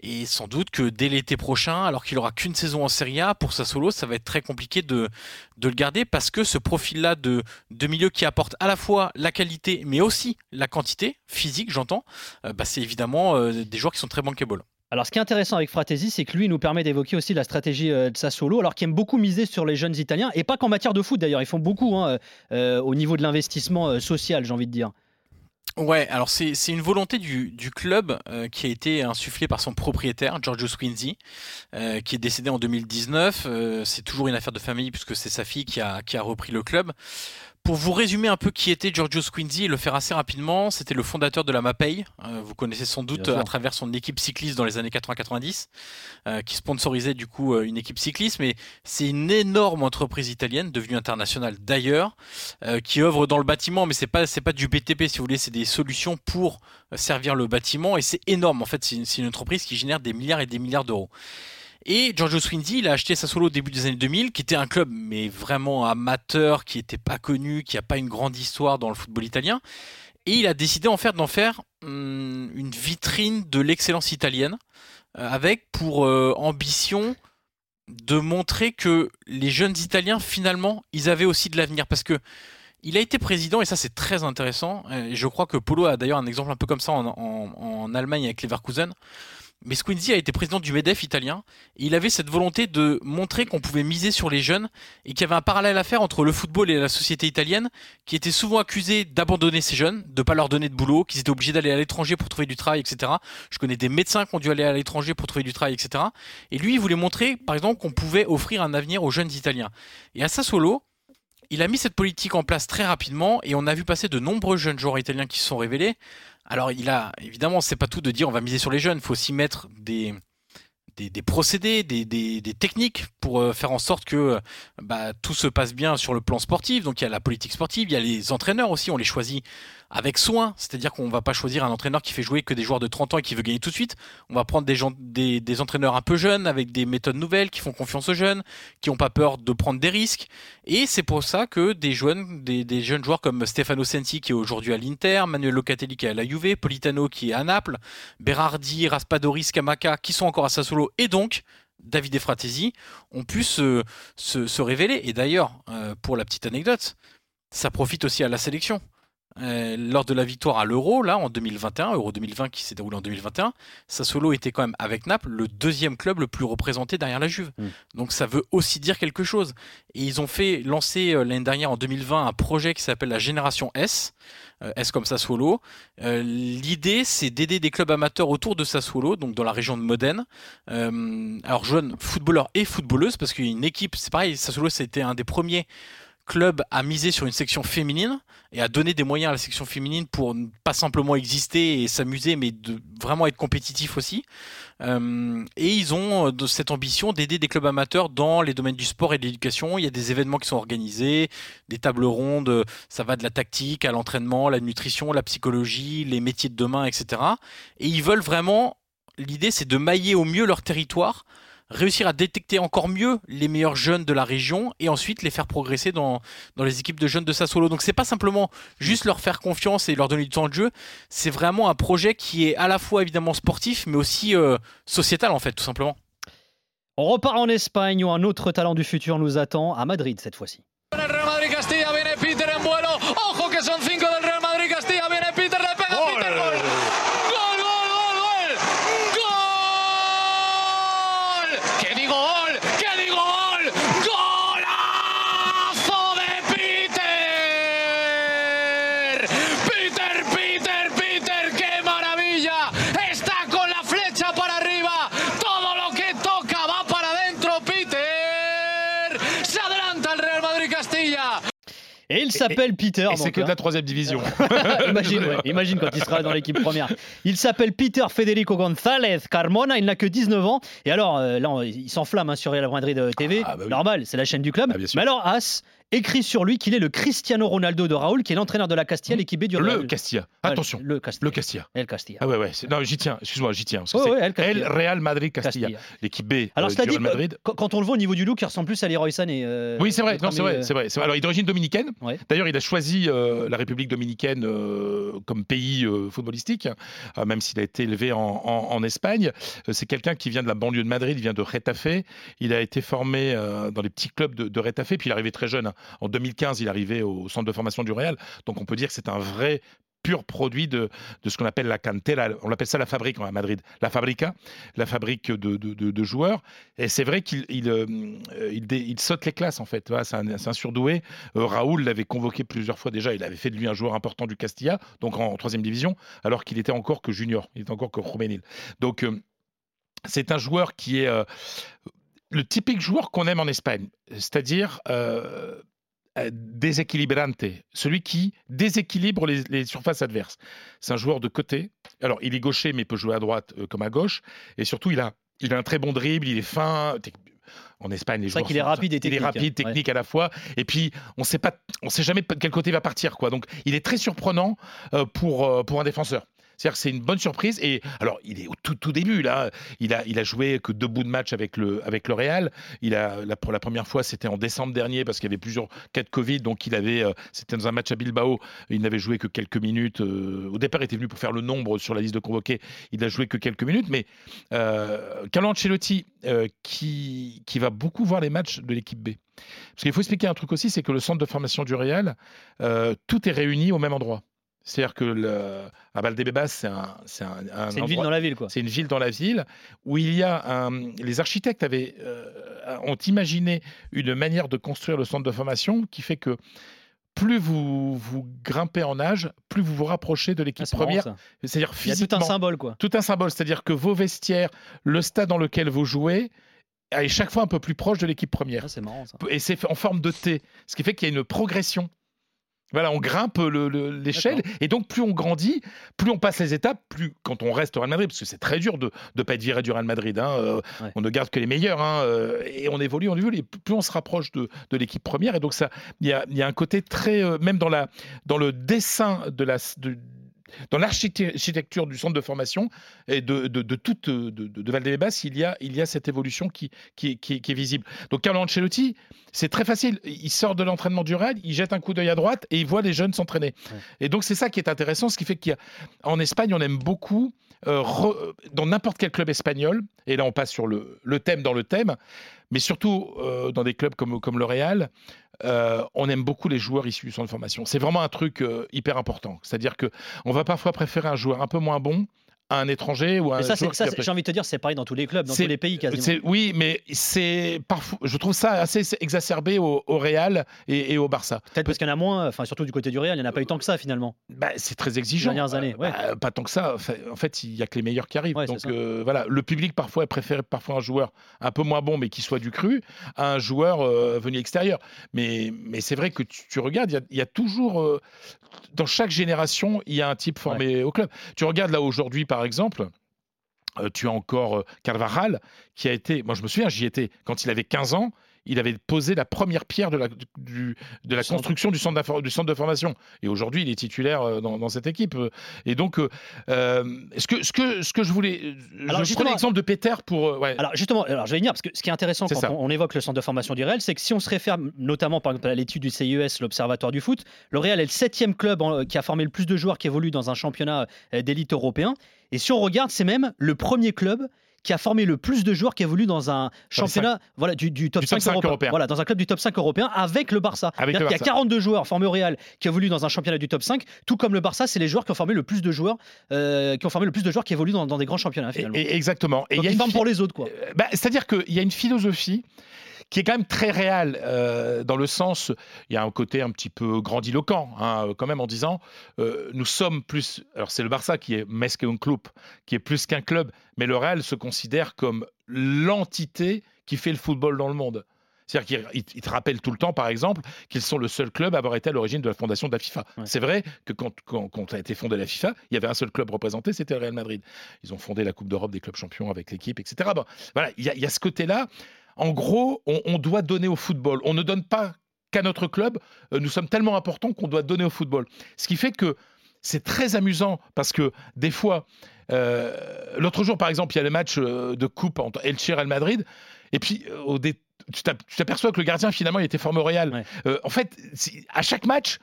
Et sans doute que dès l'été prochain, alors qu'il aura qu'une saison en Serie A, pour sa solo, ça va être très compliqué de, de le garder, parce que ce profil-là de, de milieu qui apporte à la fois la qualité, mais aussi la quantité physique, j'entends, euh, bah, c'est évidemment euh, des joueurs qui sont très bankable. Alors, ce qui est intéressant avec Fratesi, c'est que lui nous permet d'évoquer aussi la stratégie euh, de Sassuolo, alors qu'il aime beaucoup miser sur les jeunes Italiens, et pas qu'en matière de foot d'ailleurs, ils font beaucoup hein, euh, au niveau de l'investissement euh, social, j'ai envie de dire. Ouais, alors c'est une volonté du, du club euh, qui a été insufflée par son propriétaire, Giorgio Squinzi, euh, qui est décédé en 2019. Euh, c'est toujours une affaire de famille puisque c'est sa fille qui a, qui a repris le club. Pour vous résumer un peu qui était Giorgio Squinzi et le faire assez rapidement, c'était le fondateur de la Mapei. Euh, vous connaissez sans doute sûr. à travers son équipe cycliste dans les années 80-90, euh, qui sponsorisait du coup euh, une équipe cycliste. Mais c'est une énorme entreprise italienne, devenue internationale d'ailleurs, euh, qui œuvre dans le bâtiment, mais c'est pas c'est pas du BTP si vous voulez, c'est des solutions pour euh, servir le bâtiment et c'est énorme en fait. C'est une, c'est une entreprise qui génère des milliards et des milliards d'euros. Et Giorgio Swindy, il a acheté Sassuolo au début des années 2000, qui était un club mais vraiment amateur, qui n'était pas connu, qui n'a pas une grande histoire dans le football italien. Et il a décidé en fait d'en faire hum, une vitrine de l'excellence italienne, euh, avec pour euh, ambition de montrer que les jeunes Italiens, finalement, ils avaient aussi de l'avenir. Parce que il a été président, et ça c'est très intéressant, et je crois que Polo a d'ailleurs un exemple un peu comme ça en, en- en Allemagne avec Leverkusen. Mais Squinzi a été président du MEDEF italien, et il avait cette volonté de montrer qu'on pouvait miser sur les jeunes, et qu'il y avait un parallèle à faire entre le football et la société italienne, qui était souvent accusée d'abandonner ces jeunes, de pas leur donner de boulot, qu'ils étaient obligés d'aller à l'étranger pour trouver du travail, etc. Je connais des médecins qui ont dû aller à l'étranger pour trouver du travail, etc. Et lui, il voulait montrer, par exemple, qu'on pouvait offrir un avenir aux jeunes Italiens. Et à Sassuolo, il a mis cette politique en place très rapidement et on a vu passer de nombreux jeunes joueurs italiens qui se sont révélés. Alors il a évidemment c'est pas tout de dire on va miser sur les jeunes, faut aussi mettre des des, procédés, des, techniques pour euh, faire en sorte que euh, bah, tout se passe bien sur le plan sportif. Donc il y a la politique sportive, il y a les entraîneurs aussi, on les choisit avec soin. C'est-à-dire qu'on va pas choisir un entraîneur qui fait jouer que des joueurs de 30 ans et qui veut gagner tout de suite. On va prendre des, entraîneurs un peu jeunes, avec des méthodes nouvelles, qui font confiance aux jeunes, qui n'ont pas peur de prendre des risques. Et c'est pour ça que des jeunes, des, des jeunes joueurs comme Stefano Sensi qui est aujourd'hui à l'Inter, Manuel Locatelli qui est à la Juve, Politano qui est à Naples, Berardi, Raspadori, Scamaca qui sont encore à Sassuolo et donc David Fratesi ont pu se, révéler. Et d'ailleurs, euh, pour la petite anecdote, ça profite aussi à la sélection. Euh, lors de la victoire à l'Euro, là, en 2021, Euro 2020 qui s'est déroulé en 2021, Sassuolo était quand même, avec Naples, le deuxième club le plus représenté derrière la Juve. Mm. Donc ça veut aussi dire quelque chose. Et ils ont fait lancer euh, l'année dernière, en 2020, un projet qui s'appelle la Génération S, euh, S comme Sassuolo. L'idée, c'est d'aider des clubs amateurs autour de Sassuolo, donc dans la région de Modène. Alors jeunes footballeurs et footballeuses, parce qu'il y a une équipe, c'est pareil, Sassuolo, c'était un des premiers clubs à miser sur une section féminine et à donner des moyens à la section féminine pour pas simplement exister et s'amuser, mais de vraiment être compétitif aussi. Euh, et ils ont euh, cette ambition d'aider des clubs amateurs dans les domaines du sport et de l'éducation. Il y a des événements qui sont organisés, des tables rondes, euh, ça va de la tactique à l'entraînement, la nutrition, la psychologie, les métiers de demain, etc. Et ils veulent vraiment l'idée c'est de mailler au mieux leur territoire, réussir à détecter encore mieux les meilleurs jeunes de la région et ensuite les faire progresser dans, dans les équipes de jeunes de Sassuolo. Donc c'est pas simplement juste leur faire confiance et leur donner du temps de jeu, c'est vraiment un projet qui est à la fois évidemment sportif mais aussi euh, sociétal en fait tout simplement. On repart en Espagne où un autre talent du futur nous attend à Madrid cette fois-ci. El Real Madrid Castilla viene Peter en vuelo. Ojo que son cinco del Real Madrid Castilla. Viene Peter, le pega Peter. Gol. Gol, gol, gol, gol. Gol. ¿Qué digo gol? ¿Qué digo gol? Golazo de Peter. Peter, Peter, Peter. ¡Qué maravilla! Está con la flecha para arriba. Todo lo que toca va para adentro, Peter. Se adelanta el Real Madrid Castilla. Et il s'appelle Peter. Et c'est que de hein. la troisième division. imagine, ouais, imagine quand il sera dans l'équipe première. Il s'appelle Peter Federico González Carmona, il n'a que 19 ans. Et alors, euh, là, on- il s'enflamme hein, sur Real Madrid euh, TV. Ah, bah oui. Normal, c'est la chaîne du club. Ah, sûr. Mais alors, As écrit sur lui qu'il est le Cristiano Ronaldo de Raoul, qui est l'entraîneur de la Castilla, l'équipe B du Real. Le Castilla. Attention. Le Castilla. Le Castilla. El Castilla. Ah ouais, ouais. Non, j'y tiens. Excuse-moi, j'y tiens. parce que ouais, El Real Madrid Castilla. Castilla. L'équipe B Alors, euh, du dit, Real Madrid. quand, quand on le voit au niveau du look, il ressemble plus à Leroy Sané. euh, Oui, c'est vrai. Non, c'est ami, vrai, euh, c'est vrai, c'est vrai. Alors, il est d'origine dominicaine. Ouais. D'ailleurs, il a choisi euh, la République dominicaine comme pays footballistique, même s'il a été élevé en, en- en Espagne. C'est quelqu'un qui vient de la banlieue de Madrid, il vient de Retafe. Il a été formé dans les petits clubs de, de Retafe, puis il est arrivé très jeune. hein. En 2015, il arrivé au centre de formation du Real. Donc, on peut dire que c'est un vrai pur produit de, de ce qu'on appelle la cantera. On l'appelle ça la fabrique à Madrid. La fabrica, la fabrique de, de- joueurs. Et c'est vrai qu'il il, euh, dé- il saute les classes, en fait. C'est un, surdoué. Euh, Raoul l'avait convoqué plusieurs fois déjà. Il avait fait de lui un joueur important du Castilla, donc en, troisième division, alors qu'il était encore que junior. Il était encore que juvénile. Donc, euh, c'est un joueur qui est euh, le typique joueur qu'on aime en Espagne, c'est-à-dire euh, euh, déséquilibrante, celui qui déséquilibre les, les surfaces adverses. C'est un joueur de côté. Alors, il est gaucher, mais peut jouer à droite euh, comme à gauche. Et surtout, il a, il a un très bon dribble, il est fin. En Espagne, les C'est vrai joueurs qu'il est rapide et Il technique, est rapide, hein. technique à la fois. Et puis, on sait pas, on sait jamais de quel côté il va partir, quoi. Donc, il est très surprenant euh, pour euh, pour un défenseur. C'est-à-dire que c'est une bonne surprise. Et alors, il est au tout, tout début, là. Il a, joué que deux bouts de match avec le, avec le Real. Il a, pour la première fois, c'était en décembre dernier parce qu'il y avait plusieurs cas de Covid. Donc, il avait, euh, c'était dans un match à Bilbao. Il n'avait joué que quelques minutes. euh, au départ, il était venu pour faire le nombre sur la liste de convoqués. Il a joué que quelques minutes. Mais euh, Carlo Ancelotti, euh, qui, qui va beaucoup voir les matchs de l'équipe B. Parce qu'il faut expliquer un truc aussi, c'est que le centre de formation du Real, tout est réuni au même endroit. C'est-à-dire que le, à Valdebebas, c'est un, c'est un, un C'est une ville dans la ville, quoi. c'est une ville dans la ville où il y a un. Les architectes avaient, euh, ont imaginé une manière de construire le centre de formation qui fait que plus vous, vous grimpez en âge, plus vous vous rapprochez de l'équipe Ah, première. C'est-à-dire Il y a tout un symbole, quoi. Tout un symbole, c'est-à-dire que vos vestiaires, le stade dans lequel vous jouez, est chaque fois un peu plus proche de l'équipe première. Ah, c'est marrant, ça. Et c'est en forme de T, ce qui fait qu'il y a une progression. Voilà, on grimpe le- le- l'échelle et donc plus on grandit, plus on passe les étapes, plus quand on reste au Real Madrid, parce que c'est très dur de ne pas être viré du Real Madrid. hein, euh, Ouais. On ne garde que les meilleurs hein, euh, et on évolue, on évolue. Et plus on se rapproche de, de l'équipe première et donc ça, il y a, il y a un côté très, euh, même dans la dans le dessin de la de- dans l'architecture du centre de formation et de, de, de toute de, de, de Valdebebas, il y a, il y a cette évolution qui, qui est visible. Donc Carlo Ancelotti, c'est très facile. Il sort de l'entraînement du Real, il jette un coup d'œil à droite et il voit les jeunes s'entraîner. Et donc c'est ça qui est intéressant, ce qui fait qu'en Espagne, on aime beaucoup, euh, dans n'importe quel club espagnol, et là on passe sur le, thème dans le thème, mais surtout euh, dans des clubs comme, comme le Real, euh, on aime beaucoup les joueurs issus du centre de formation. C'est vraiment un truc hyper important. C'est-à-dire que on va parfois préférer un joueur un peu moins bon à un étranger ou à un Mais ça, c'est- joueur ça, j'ai envie de te dire, c'est pareil dans tous les clubs, dans tous les pays quasiment. Oui, mais c'est parfois, je trouve ça assez exacerbé au, au Real et, et au Barça. Peut-être parce qu'il y en a moins, enfin surtout du côté du Real, il n'y en a pas eu tant que ça finalement. Bah, c'est très exigeant. Les dernières années, ouais. Bah, pas tant que ça. En fait, il y a que les meilleurs qui arrivent. Ouais, Donc euh, voilà, le public parfois préfère parfois un joueur un peu moins bon, mais qui soit du cru, à un joueur euh, venu extérieur. Mais, mais c'est vrai que tu, tu regardes, il y a- il y, a toujours euh, dans chaque génération, il y a un type formé au club. Tu regardes là aujourd'hui, par exemple. Euh, tu as encore euh, Carvajal, qui a été, moi je me souviens, j'y étais quand il avait 15 ans, il avait posé la première pierre de la, du- de la Centre. construction du centre, d'infor- du centre de formation. Et aujourd'hui, il est titulaire euh, dans, dans cette équipe. Et donc, euh, euh, ce, que, ce, que, ce que je voulais. Alors, je prends l'exemple de Peter pour. euh, ouais. Alors justement, alors je vais y venir parce que ce qui est intéressant quand on, on évoque le centre de formation du Real, c'est que si on se réfère notamment par exemple à l'étude du CIES, l'Observatoire du foot, le Real est le septième club en- qui a formé le plus de joueurs qui évoluent dans un championnat euh, d'élite européen. Et si on regarde, c'est même le premier club qui a formé le plus de joueurs qui évoluent dans un championnat voilà, du, du top, Du top 5, 5 européen. Voilà, dans un club du top 5 européen avec le Barça. Avec qu'il y a Barça. 42 joueurs formés au Real qui évoluent dans un championnat du top 5, tout comme le Barça, c'est les joueurs qui ont formé le plus de joueurs, euh, qui ont formé le plus de joueurs qui évoluent dans, dans des grands championnats finalement. Et- exactement. Et Donc il y a une pour les autres quoi. Euh, bah, C'est-à-dire qu'il y a une philosophie qui est quand même très réelle, euh, dans le sens, il y a un côté un petit peu grandiloquent, hein, euh, quand même, en disant, euh, nous sommes plus, alors c'est le Barça qui est mais un club, qui est plus qu'un club, mais le Real se considère comme l'entité qui fait le football dans le monde. C'est-à-dire qu'ils ils te rappellent tout le temps, par exemple, qu'ils sont le seul club à avoir été à l'origine de la fondation de la FIFA. C'est vrai que quand, quand, quand a été fondée la FIFA, il y avait un seul club représenté, c'était le Real Madrid. Ils ont fondé la Coupe d'Europe des clubs champions avec l'équipe, etc. Bon, voilà, il y, a- il y a ce côté-là. En gros, on, on doit donner au football. On ne donne pas qu'à notre club. Euh, Nous sommes tellement importants qu'on doit donner au football. Ce qui fait que c'est très amusant parce que des fois, euh, l'autre jour, par exemple, il y a le match euh, de coupe entre Elche et Real Madrid. Et puis, au dé- tu t'ap- tu t'aperçois que le gardien, finalement, il était formé au Real. Euh, en fait, à chaque match,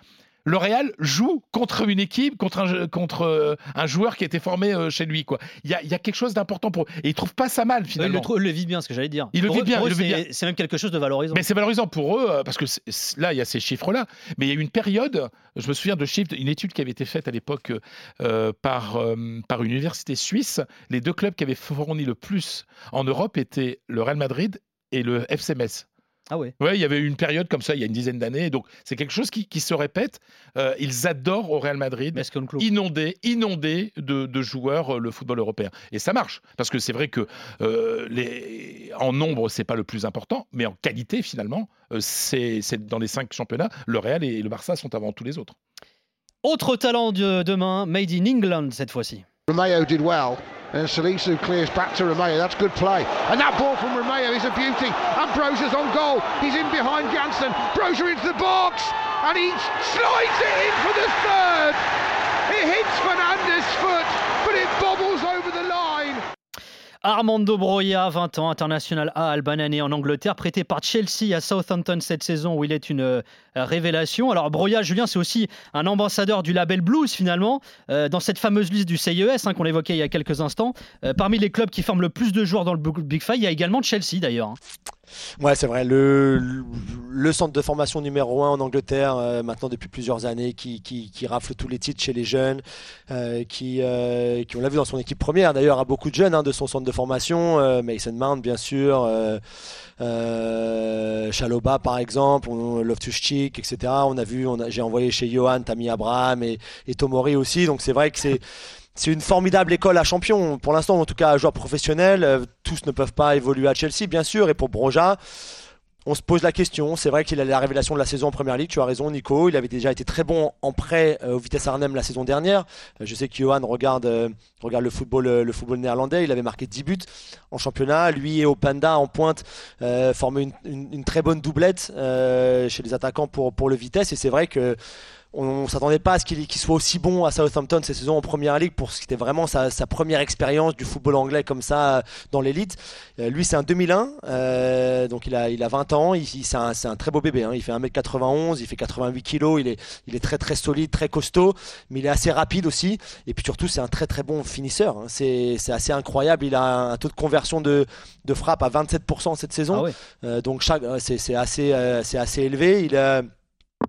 le Real joue contre une équipe, contre un, contre, euh, un joueur qui a été formé euh, chez lui. quoi. Il y a, il y a quelque chose d'important pour eux. Et ils trouvent pas ça mal, Eux, finalement. Ils le, eux le vivent bien, ce que j'allais dire. Ils le Pour eux- eux, le vivent c'est- bien. C'est même quelque chose de valorisant. Mais c'est valorisant pour eux, euh, parce que là, il y a ces chiffres-là. Mais il y a eu une période, je me souviens de chiffres, une étude qui avait été faite à l'époque euh, par, euh, par une université suisse. Les deux clubs qui avaient fourni le plus en Europe étaient le Real Madrid et le FC Metz. Ah ouais. Ouais, il y avait eu une période comme ça il y a une dizaine d'années. Donc c'est quelque chose qui, qui se répète. Euh, ils adorent au Real Madrid inonder, inonder de, de joueurs euh, le football européen. Et ça marche parce que c'est vrai que euh, les, en nombre c'est pas le plus important, mais en qualité finalement, euh, c'est c'est dans les cinq championnats, le Real et le Barça sont avant tous les autres. Autre talent de demain, made in England cette fois-ci. Romeo did well. And Salisu clears back to Romeo. That's good play. And that ball from Romeo is a beauty. And on goal. He's in behind Janssen. Brozier into the box. And he slides it in for the third. It hits Fernandez's foot, Armando Broya, 20 ans, international A albanais en Angleterre, prêté par Chelsea à Southampton cette saison où il est une euh, révélation. Alors Broya, Julien, c'est aussi un ambassadeur du label Blues finalement, euh, dans cette fameuse liste du CES hein, qu'on évoquait il y a quelques instants. Euh, parmi les clubs qui forment le plus de joueurs dans le Big Five, il y a également Chelsea d'ailleurs. Ouais, c'est vrai. Le, centre de formation numéro un en Angleterre, euh, maintenant depuis plusieurs années, qui, rafle tous les titres chez les jeunes, euh, qui, euh, qui on l'a vu dans son équipe première d'ailleurs, a beaucoup de jeunes hein, de son centre de formation. Mason Mount, bien sûr, Chaloba par exemple, Loftus-Cheek, etc. On a vu, j'ai envoyé chez Johan, Tammy Abraham et Tomori aussi. Donc c'est vrai que c'est c'est une formidable école à champion. Pour l'instant, en tout cas, à joueurs professionnels. Euh, tous ne peuvent pas évoluer à Chelsea, bien sûr. Et pour Broja, on se pose la question. C'est vrai qu'il a la révélation de la saison en première ligue. Tu as raison, Nico. Il avait déjà été très bon en prêt euh, au Vitesse Arnhem la saison dernière. Euh, je sais que Johan regarde, le, football, néerlandais. Il avait marqué 10 buts en championnat. Lui et Openda en pointe formaient une, très bonne doublette chez les attaquants pour le Vitesse. Et c'est vrai que on ne s'attendait pas à ce qu'il qu'il soit aussi bon à Southampton cette saison en première ligue pour ce qui était vraiment sa, sa première expérience du football anglais comme ça euh, dans l'élite. Euh, lui, c'est un 2001, euh, donc il a, il a 20 ans. Il, il- c'est un, un très beau bébé. hein. Il fait 1m91, il fait 88 kg. Il est, il est très très solide, très costaud, mais il est assez rapide aussi. Et puis surtout, c'est un très très bon finisseur. hein. C'est assez incroyable. Il a un taux de conversion de, de frappe à 27% cette saison. Euh, donc euh, c'est c'est assez, euh, assez élevé. Il a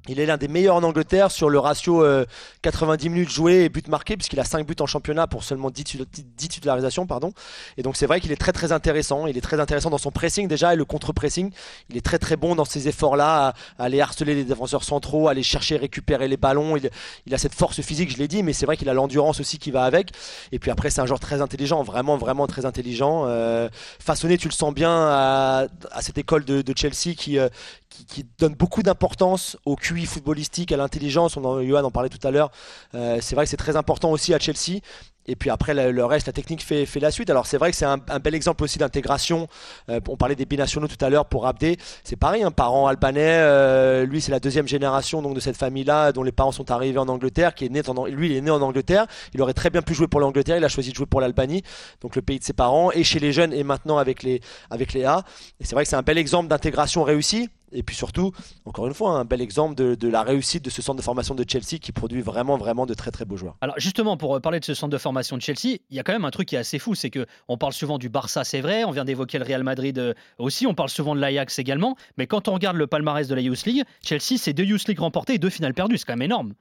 il est l'un des meilleurs en Angleterre sur le ratio euh, 90 minutes jouées et buts marqués, puisqu'il a 5 buts en championnat pour seulement 10, tu- 10 titularisations. Pardon. Et donc c'est vrai qu'il est très très intéressant. Il est très intéressant dans son pressing déjà et le contre-pressing. Il est très très bon dans ces efforts-là, à, aller harceler les défenseurs centraux, à aller chercher, récupérer les ballons. Il, a cette force physique, je l'ai dit, mais c'est vrai qu'il a l'endurance aussi qui va avec. Et puis après, c'est un joueur très intelligent, vraiment vraiment très intelligent. Euh, façonné, tu le sens bien à, cette école de, de Chelsea qui, euh, qui, donne beaucoup d'importance au QI footballistique, à l'intelligence. On en, Johan en parlait tout à l'heure. Euh, c'est vrai que c'est très important aussi à Chelsea. Et puis après, le, reste, la technique fait, la suite. Alors c'est vrai que c'est un, bel exemple aussi d'intégration. Euh, on parlait des binationaux tout à l'heure pour Abdé. C'est pareil, un parent albanais. euh, lui, c'est la deuxième génération donc de cette famille-là, dont les parents sont arrivés en Angleterre. Qui est né en, lui, il est né en Angleterre. Il aurait très bien pu jouer pour l'Angleterre. Il a choisi de jouer pour l'Albanie, donc le pays de ses parents, et chez les jeunes, et maintenant avec les avec les A. C'est vrai que c'est un bel exemple d'intégration réussie. Et puis surtout, encore une fois, un bel exemple de, la réussite de ce centre de formation de Chelsea qui produit vraiment, vraiment de très, très beaux joueurs. Alors justement, pour euh, parler de ce centre de formation de Chelsea, il y a quand même un truc qui est assez fou, c'est que on parle souvent du Barça, c'est vrai, on vient d'évoquer le Real Madrid euh, aussi, on parle souvent de l'Ajax également, mais quand on regarde le palmarès de la Youth League, Chelsea, c'est deux Youth League remportés et deux finales perdues, c'est quand même énorme.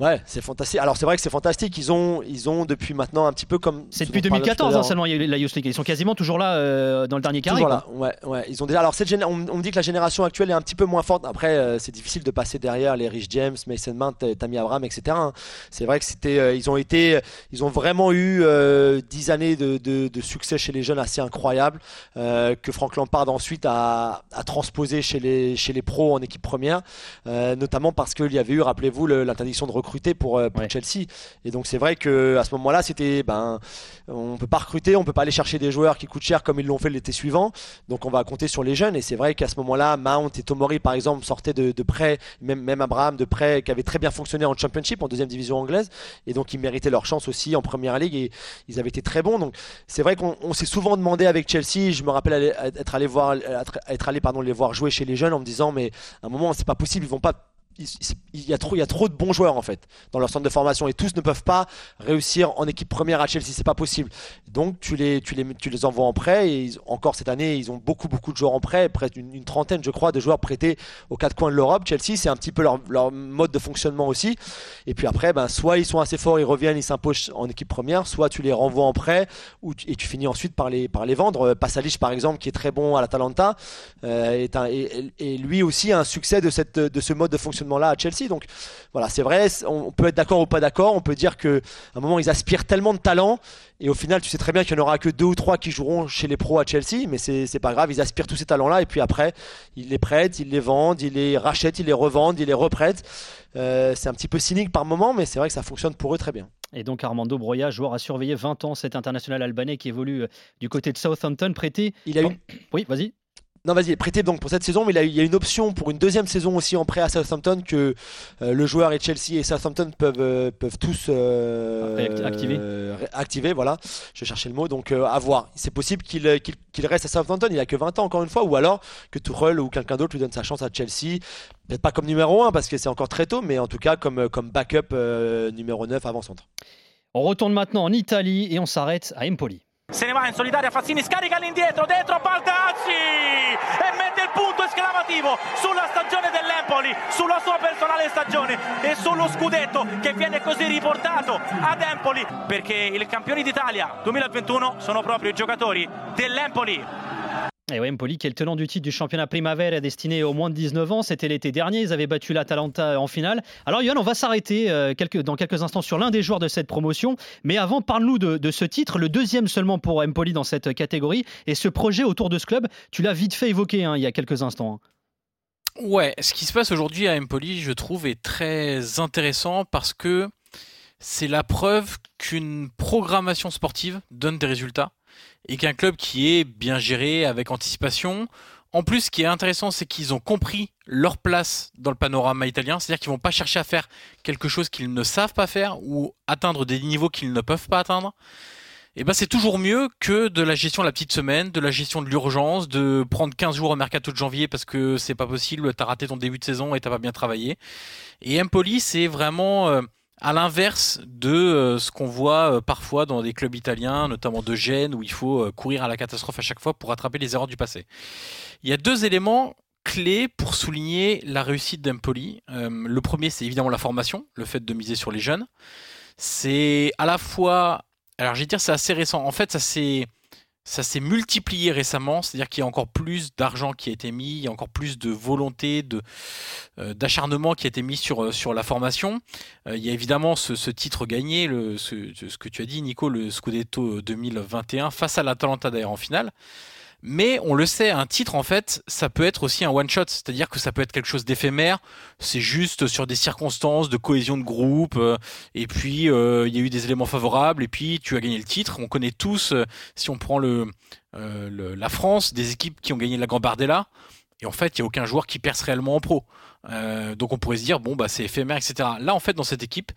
Ouais, c'est fantastique. Alors c'est vrai que c'est fantastique. Ils ont, ils ont depuis maintenant un petit peu comme. C'est ce depuis dont on parlait tout à 2014 hein, seulement la Youth League, ils sont quasiment toujours là euh, dans le dernier carré. Toujours quoi. là, ouais, ouais. Ils ont déjà. Alors cette géné- on, on me dit que la génération actuelle est un petit peu moins forte. Après, euh, c'est difficile de passer derrière les Rich James, Mason Mount, euh, Tammy Abraham, etc. hein. C'est vrai que c'était, euh, ils ont été, ils ont vraiment eu euh, 10 années de, de, de succès chez les jeunes assez incroyables euh, que Frank Lampard ensuite a, a transposé chez les chez les pros en équipe première, notamment parce qu'il y avait eu, rappelez-vous, le- l'interdiction de recruter pour, euh, Chelsea. Et donc c'est vrai que à ce moment-là, c'était, ben, on peut pas recruter, on peut pas aller chercher des joueurs qui coûtent cher comme ils l'ont fait l'été suivant. Donc on va compter sur les jeunes. Et c'est vrai qu'à ce moment-là, Mount et Tomori, par exemple, sortaient de, de prêt, même, même Abraham de prêt, qui avait très bien fonctionné en Championship, en deuxième division anglaise. Et donc ils méritaient leur chance aussi en Première Ligue et ils avaient été très bons. Donc c'est vrai qu'on on s'est souvent demandé avec Chelsea. Je me rappelle aller- être allé voir, être, être allé pardon les voir jouer chez les jeunes en me disant mais à un moment c'est pas possible, ils vont pas il y, a trop, il y a trop de bons joueurs en fait dans leur centre de formation et tous ne peuvent pas réussir en équipe première à Chelsea, c'est pas possible. Donc tu les, tu les, tu les envoies en prêt et encore cette année ils ont beaucoup beaucoup de joueurs en prêt, près d'une une trentaine je crois de joueurs prêtés aux quatre coins de l'Europe. Chelsea c'est un petit peu leur, leur mode de fonctionnement aussi. Et puis après ben soit ils sont assez forts, ils reviennent, ils s'imposent en équipe première, soit tu les renvoies en prêt et tu finis ensuite par les, par les vendre. Euh, Pasalic par exemple qui est très bon à l'Atalanta euh, est un, lui aussi a un succès de, cette, de ce mode de fonctionnement là à Chelsea. Donc voilà, c'est vrai, on, peut être d'accord ou pas d'accord, on peut dire que à un moment ils aspirent tellement de talent et au final tu sais très bien qu'il n'y en aura que deux ou trois qui joueront chez les pros à Chelsea, mais c'est pas grave, ils aspirent tous ces talents là et puis après ils les prêtent, ils les vendent, ils les rachètent, ils les revendent, ils les reprêtent. Euh, c'est un petit peu cynique par moment, mais c'est vrai que ça fonctionne pour eux très bien. Et donc Armando Broya, joueur à surveiller 20 ans, cet international albanais qui évolue euh, du côté de Southampton, prêté. Il a eu- Oui, vas-y. Non, vas-y, prêté donc pour cette saison, mais il, a- il y a une option pour une deuxième saison aussi en prêt à Southampton que euh, le joueur et Chelsea et Southampton peuvent, euh, peuvent tous euh, activer. euh, activer, voilà, je cherchais le mot, donc à voir. C'est possible qu'il qu'il- qu'il reste à Southampton, il a que 20 ans encore une fois, ou alors que Tuchel ou quelqu'un d'autre lui donne sa chance à Chelsea. Peut-être pas comme numéro 1 parce que c'est encore très tôt, mais en tout cas comme, comme backup numéro 9 avant-centre. On retourne maintenant en Italie et on s'arrête à Empoli. Se ne va in solitaria Fazzini, scarica all'indietro, dentro Baldazzi e mette il punto esclamativo sulla stagione dell'Empoli, sulla sua personale stagione e sullo scudetto che viene così riportato ad Empoli perché i campioni d'Italia 2021 sono proprio i giocatori dell'Empoli. Et qui est le tenant du titre du championnat Primavera destiné aux moins de 19 ans, c'était l'été dernier. Ils avaient battu l'Atalanta en finale. Alors, Yohan, on va s'arrêter euh, dans quelques instants sur l'un des joueurs de cette promotion. Mais avant, parle-nous de, ce titre, le deuxième seulement pour Empoli dans cette catégorie. Et ce projet autour de ce club, tu l'as vite fait évoquer hein, il y a quelques instants. Ouais, ce qui se passe aujourd'hui à Empoli, je trouve, est très intéressant parce que c'est la preuve qu'une programmation sportive donne des résultats et qu'un club qui est bien géré avec anticipation. En plus, ce qui est intéressant, c'est qu'ils ont compris leur place dans le panorama italien, c'est-à-dire qu'ils vont pas chercher à faire quelque chose qu'ils ne savent pas faire ou atteindre des niveaux qu'ils ne peuvent pas atteindre. Et ben c'est toujours mieux que de la gestion de la petite semaine, de la gestion de l'urgence, de prendre 15 jours au mercato de janvier parce que c'est pas possible, t'as raté ton début de saison et t'as pas bien travaillé. Et Empoli, c'est vraiment euh, à l'inverse de euh, ce qu'on voit euh, parfois dans des clubs italiens, notamment de Gênes, où il faut euh, courir à la catastrophe à chaque fois pour rattraper les erreurs du passé. Il y a deux éléments clés pour souligner la réussite d'Empoli. Le premier, c'est évidemment la formation, le fait de miser sur les jeunes. C'est à la fois alors, je vais dire, c'est assez récent. En fait, ça s'est, ça s'est multiplié récemment, c'est-à-dire qu'il y a encore plus d'argent qui a été mis, il y a encore plus de volonté, de, euh, d'acharnement qui a été mis sur, sur la formation. Euh, il y a évidemment ce, ce titre gagné, le, ce, ce que tu as dit, Nico, le Scudetto 2021, face à l'Atalanta d'ailleurs en finale. Mais on le sait, un titre, en fait, ça peut être aussi un one-shot, c'est-à-dire que ça peut être quelque chose d'éphémère, c'est juste sur des circonstances de cohésion de groupe, euh, et puis euh, il y a eu des éléments favorables, et puis tu as gagné le titre. On connaît tous, euh, si on prend le, la France, des équipes qui ont gagné la Gambardella, et en fait, il n'y a aucun joueur qui perce réellement en pro. donc on pourrait se dire, bon, bah, c'est éphémère, etc. Là, en fait, dans cette équipe,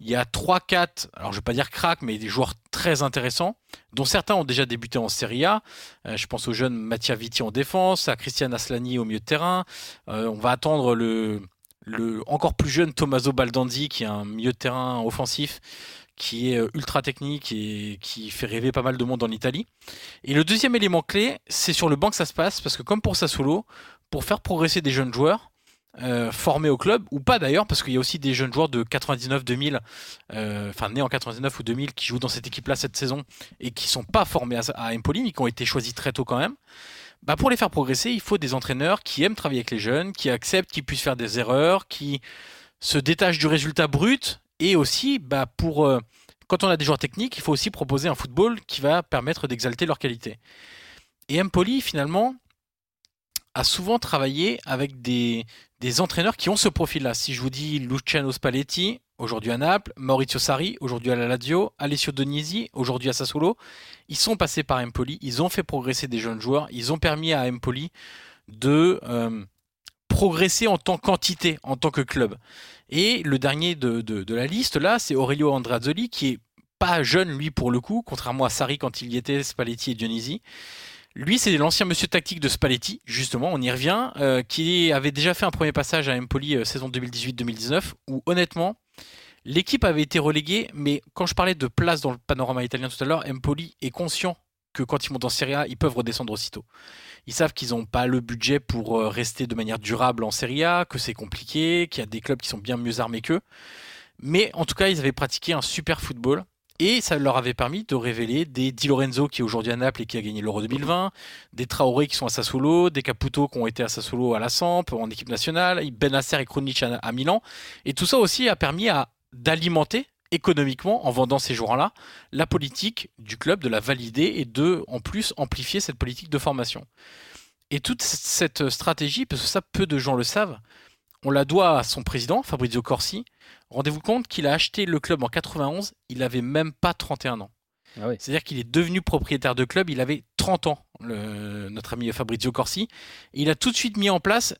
il y a 3-4, alors je ne vais pas dire crack, mais des joueurs très intéressants, dont certains ont déjà débuté en Serie A. Euh, je pense au jeune Mattia Vitti en défense, à Christian Aslani au milieu de terrain. Euh, on va attendre le, encore plus jeune Tommaso Baldanzi, qui est un milieu de terrain offensif, qui est euh, ultra technique et qui fait rêver pas mal de monde en Italie. Et le deuxième élément clé, c'est sur le banc que ça se passe, parce que comme pour Sassuolo, pour faire progresser des jeunes joueurs, euh, formés au club, ou pas d'ailleurs, parce qu'il y a aussi des jeunes joueurs de 99-2000, euh, enfin nés en 99 ou 2000, qui jouent dans cette équipe-là cette saison et qui sont pas formés à, Empoli, mais qui ont été choisis très tôt quand même. Bah pour les faire progresser, il faut des entraîneurs qui aiment travailler avec les jeunes, qui acceptent qu'ils puissent faire des erreurs, qui se détachent du résultat brut, et aussi, bah pour euh, quand on a des joueurs techniques, il faut aussi proposer un football qui va permettre d'exalter leur qualité. Et Empoli, finalement, a souvent travaillé avec des, des entraîneurs qui ont ce profil-là. Si je vous dis Luciano Spalletti, aujourd'hui à Naples, Maurizio Sarri, aujourd'hui à la Lazio, Alessio Donisi, aujourd'hui à Sassuolo, ils sont passés par Empoli, ils ont fait progresser des jeunes joueurs, ils ont permis à Empoli de euh, progresser en tant qu'entité, en tant que club. Et le dernier de, de la liste, là, c'est Aurelio Andreazzoli, qui est pas jeune, lui, pour le coup, contrairement à Sarri quand il y était, Spalletti et Dionisi. Lui, c'est l'ancien monsieur tactique de Spalletti, justement, on y revient, euh, qui avait déjà fait un premier passage à Empoli euh, saison 2018-2019, où honnêtement, l'équipe avait été reléguée, mais quand je parlais de place dans le panorama italien tout à l'heure, Empoli est conscient que quand ils montent en Serie A, ils peuvent redescendre aussitôt. Ils savent qu'ils n'ont pas le budget pour euh, rester de manière durable en Serie A, que c'est compliqué, qu'il y a des clubs qui sont bien mieux armés qu'eux. Mais en tout cas, ils avaient pratiqué un super football et ça leur avait permis de révéler des Di Lorenzo qui est aujourd'hui à Naples et qui a gagné l'Euro 2020, des Traoré qui sont à Sassuolo, des Caputo qui ont été à Sassuolo à la Samp, en équipe nationale, Benasser et Krunic à, Milan. Et tout ça aussi a permis d'alimenter économiquement, en vendant ces joueurs-là, la politique du club, de la valider et de, en plus, amplifier cette politique de formation. Et toute cette stratégie, parce que ça, peu de gens le savent, on la doit à son président, Fabrizio Corsi. Rendez-vous compte qu'il a acheté le club en 91, il n'avait même pas 31 ans. Ah C'est-à-dire qu'il est devenu propriétaire de club, il avait 30 ans, notre ami Fabrizio Corsi. il a tout de suite mis en place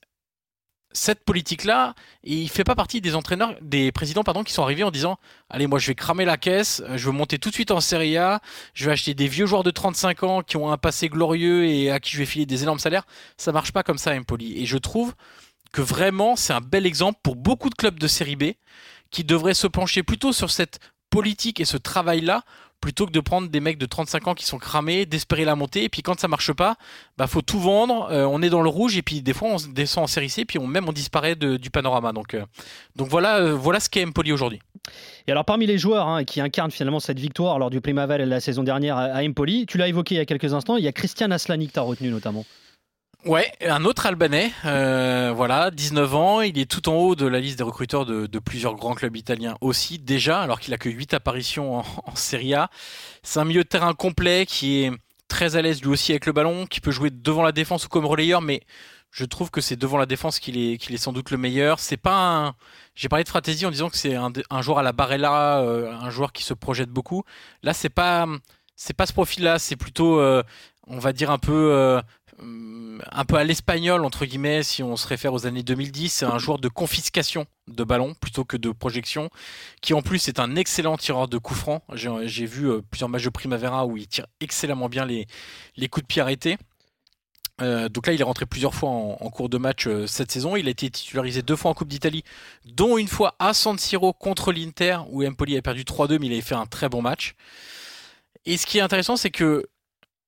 cette politique-là, et il fait pas partie des entraîneurs, des présidents pardon, qui sont arrivés en disant allez moi je vais cramer la caisse, je veux monter tout de suite en Serie A, je vais acheter des vieux joueurs de 35 ans qui ont un passé glorieux et à qui je vais filer des énormes salaires. Ça marche pas comme ça, Empoli. Et je trouve que vraiment c'est un bel exemple pour beaucoup de clubs de série B qui devraient se pencher plutôt sur cette politique et ce travail-là plutôt que de prendre des mecs de 35 ans qui sont cramés, d'espérer la montée, et puis quand ça marche pas, bah faut tout vendre, euh, on est dans le rouge, et puis des fois on descend en série C, puis on, même on disparaît du panorama. Donc, euh, voilà, euh, voilà ce qu'est Empoli aujourd'hui. Et alors parmi les joueurs hein, qui incarnent finalement cette victoire lors du Primavera la saison dernière à, Empoli, tu l'as évoqué il y a quelques instants, il y a Christian Aslani que tu as retenu notamment. Ouais, un autre Albanais, euh, voilà, 19 ans, il est tout en haut de la liste des recruteurs de, plusieurs grands clubs italiens aussi, déjà, alors qu'il a que 8 apparitions en, Serie A. C'est un milieu de terrain complet qui est très à l'aise lui aussi avec le ballon, qui peut jouer devant la défense ou comme relayeur, mais je trouve que c'est devant la défense qu'il est, qu'il est sans doute le meilleur. C'est pas un... J'ai parlé de Fratesi en disant que c'est un, joueur à la Barella, euh, un joueur qui se projette beaucoup. Là, c'est pas, c'est pas ce profil-là, c'est plutôt, euh, on va dire un peu un peu à l'espagnol, entre guillemets, si on se réfère aux années 2010. C'est un joueur de confiscation de ballon plutôt que de projection, qui en plus est un excellent tireur de coups francs. J'ai vu euh, plusieurs matchs de Primavera où il tire excellemment bien les, les coups de pied arrêtés. Euh, donc là, il est rentré plusieurs fois en, cours de match euh, cette saison. Il a été titularisé deux fois en Coupe d'Italie, dont une fois à San Siro contre l'Inter, où Empoli a perdu 3-2, mais il avait fait un très bon match. Et ce qui est intéressant, c'est que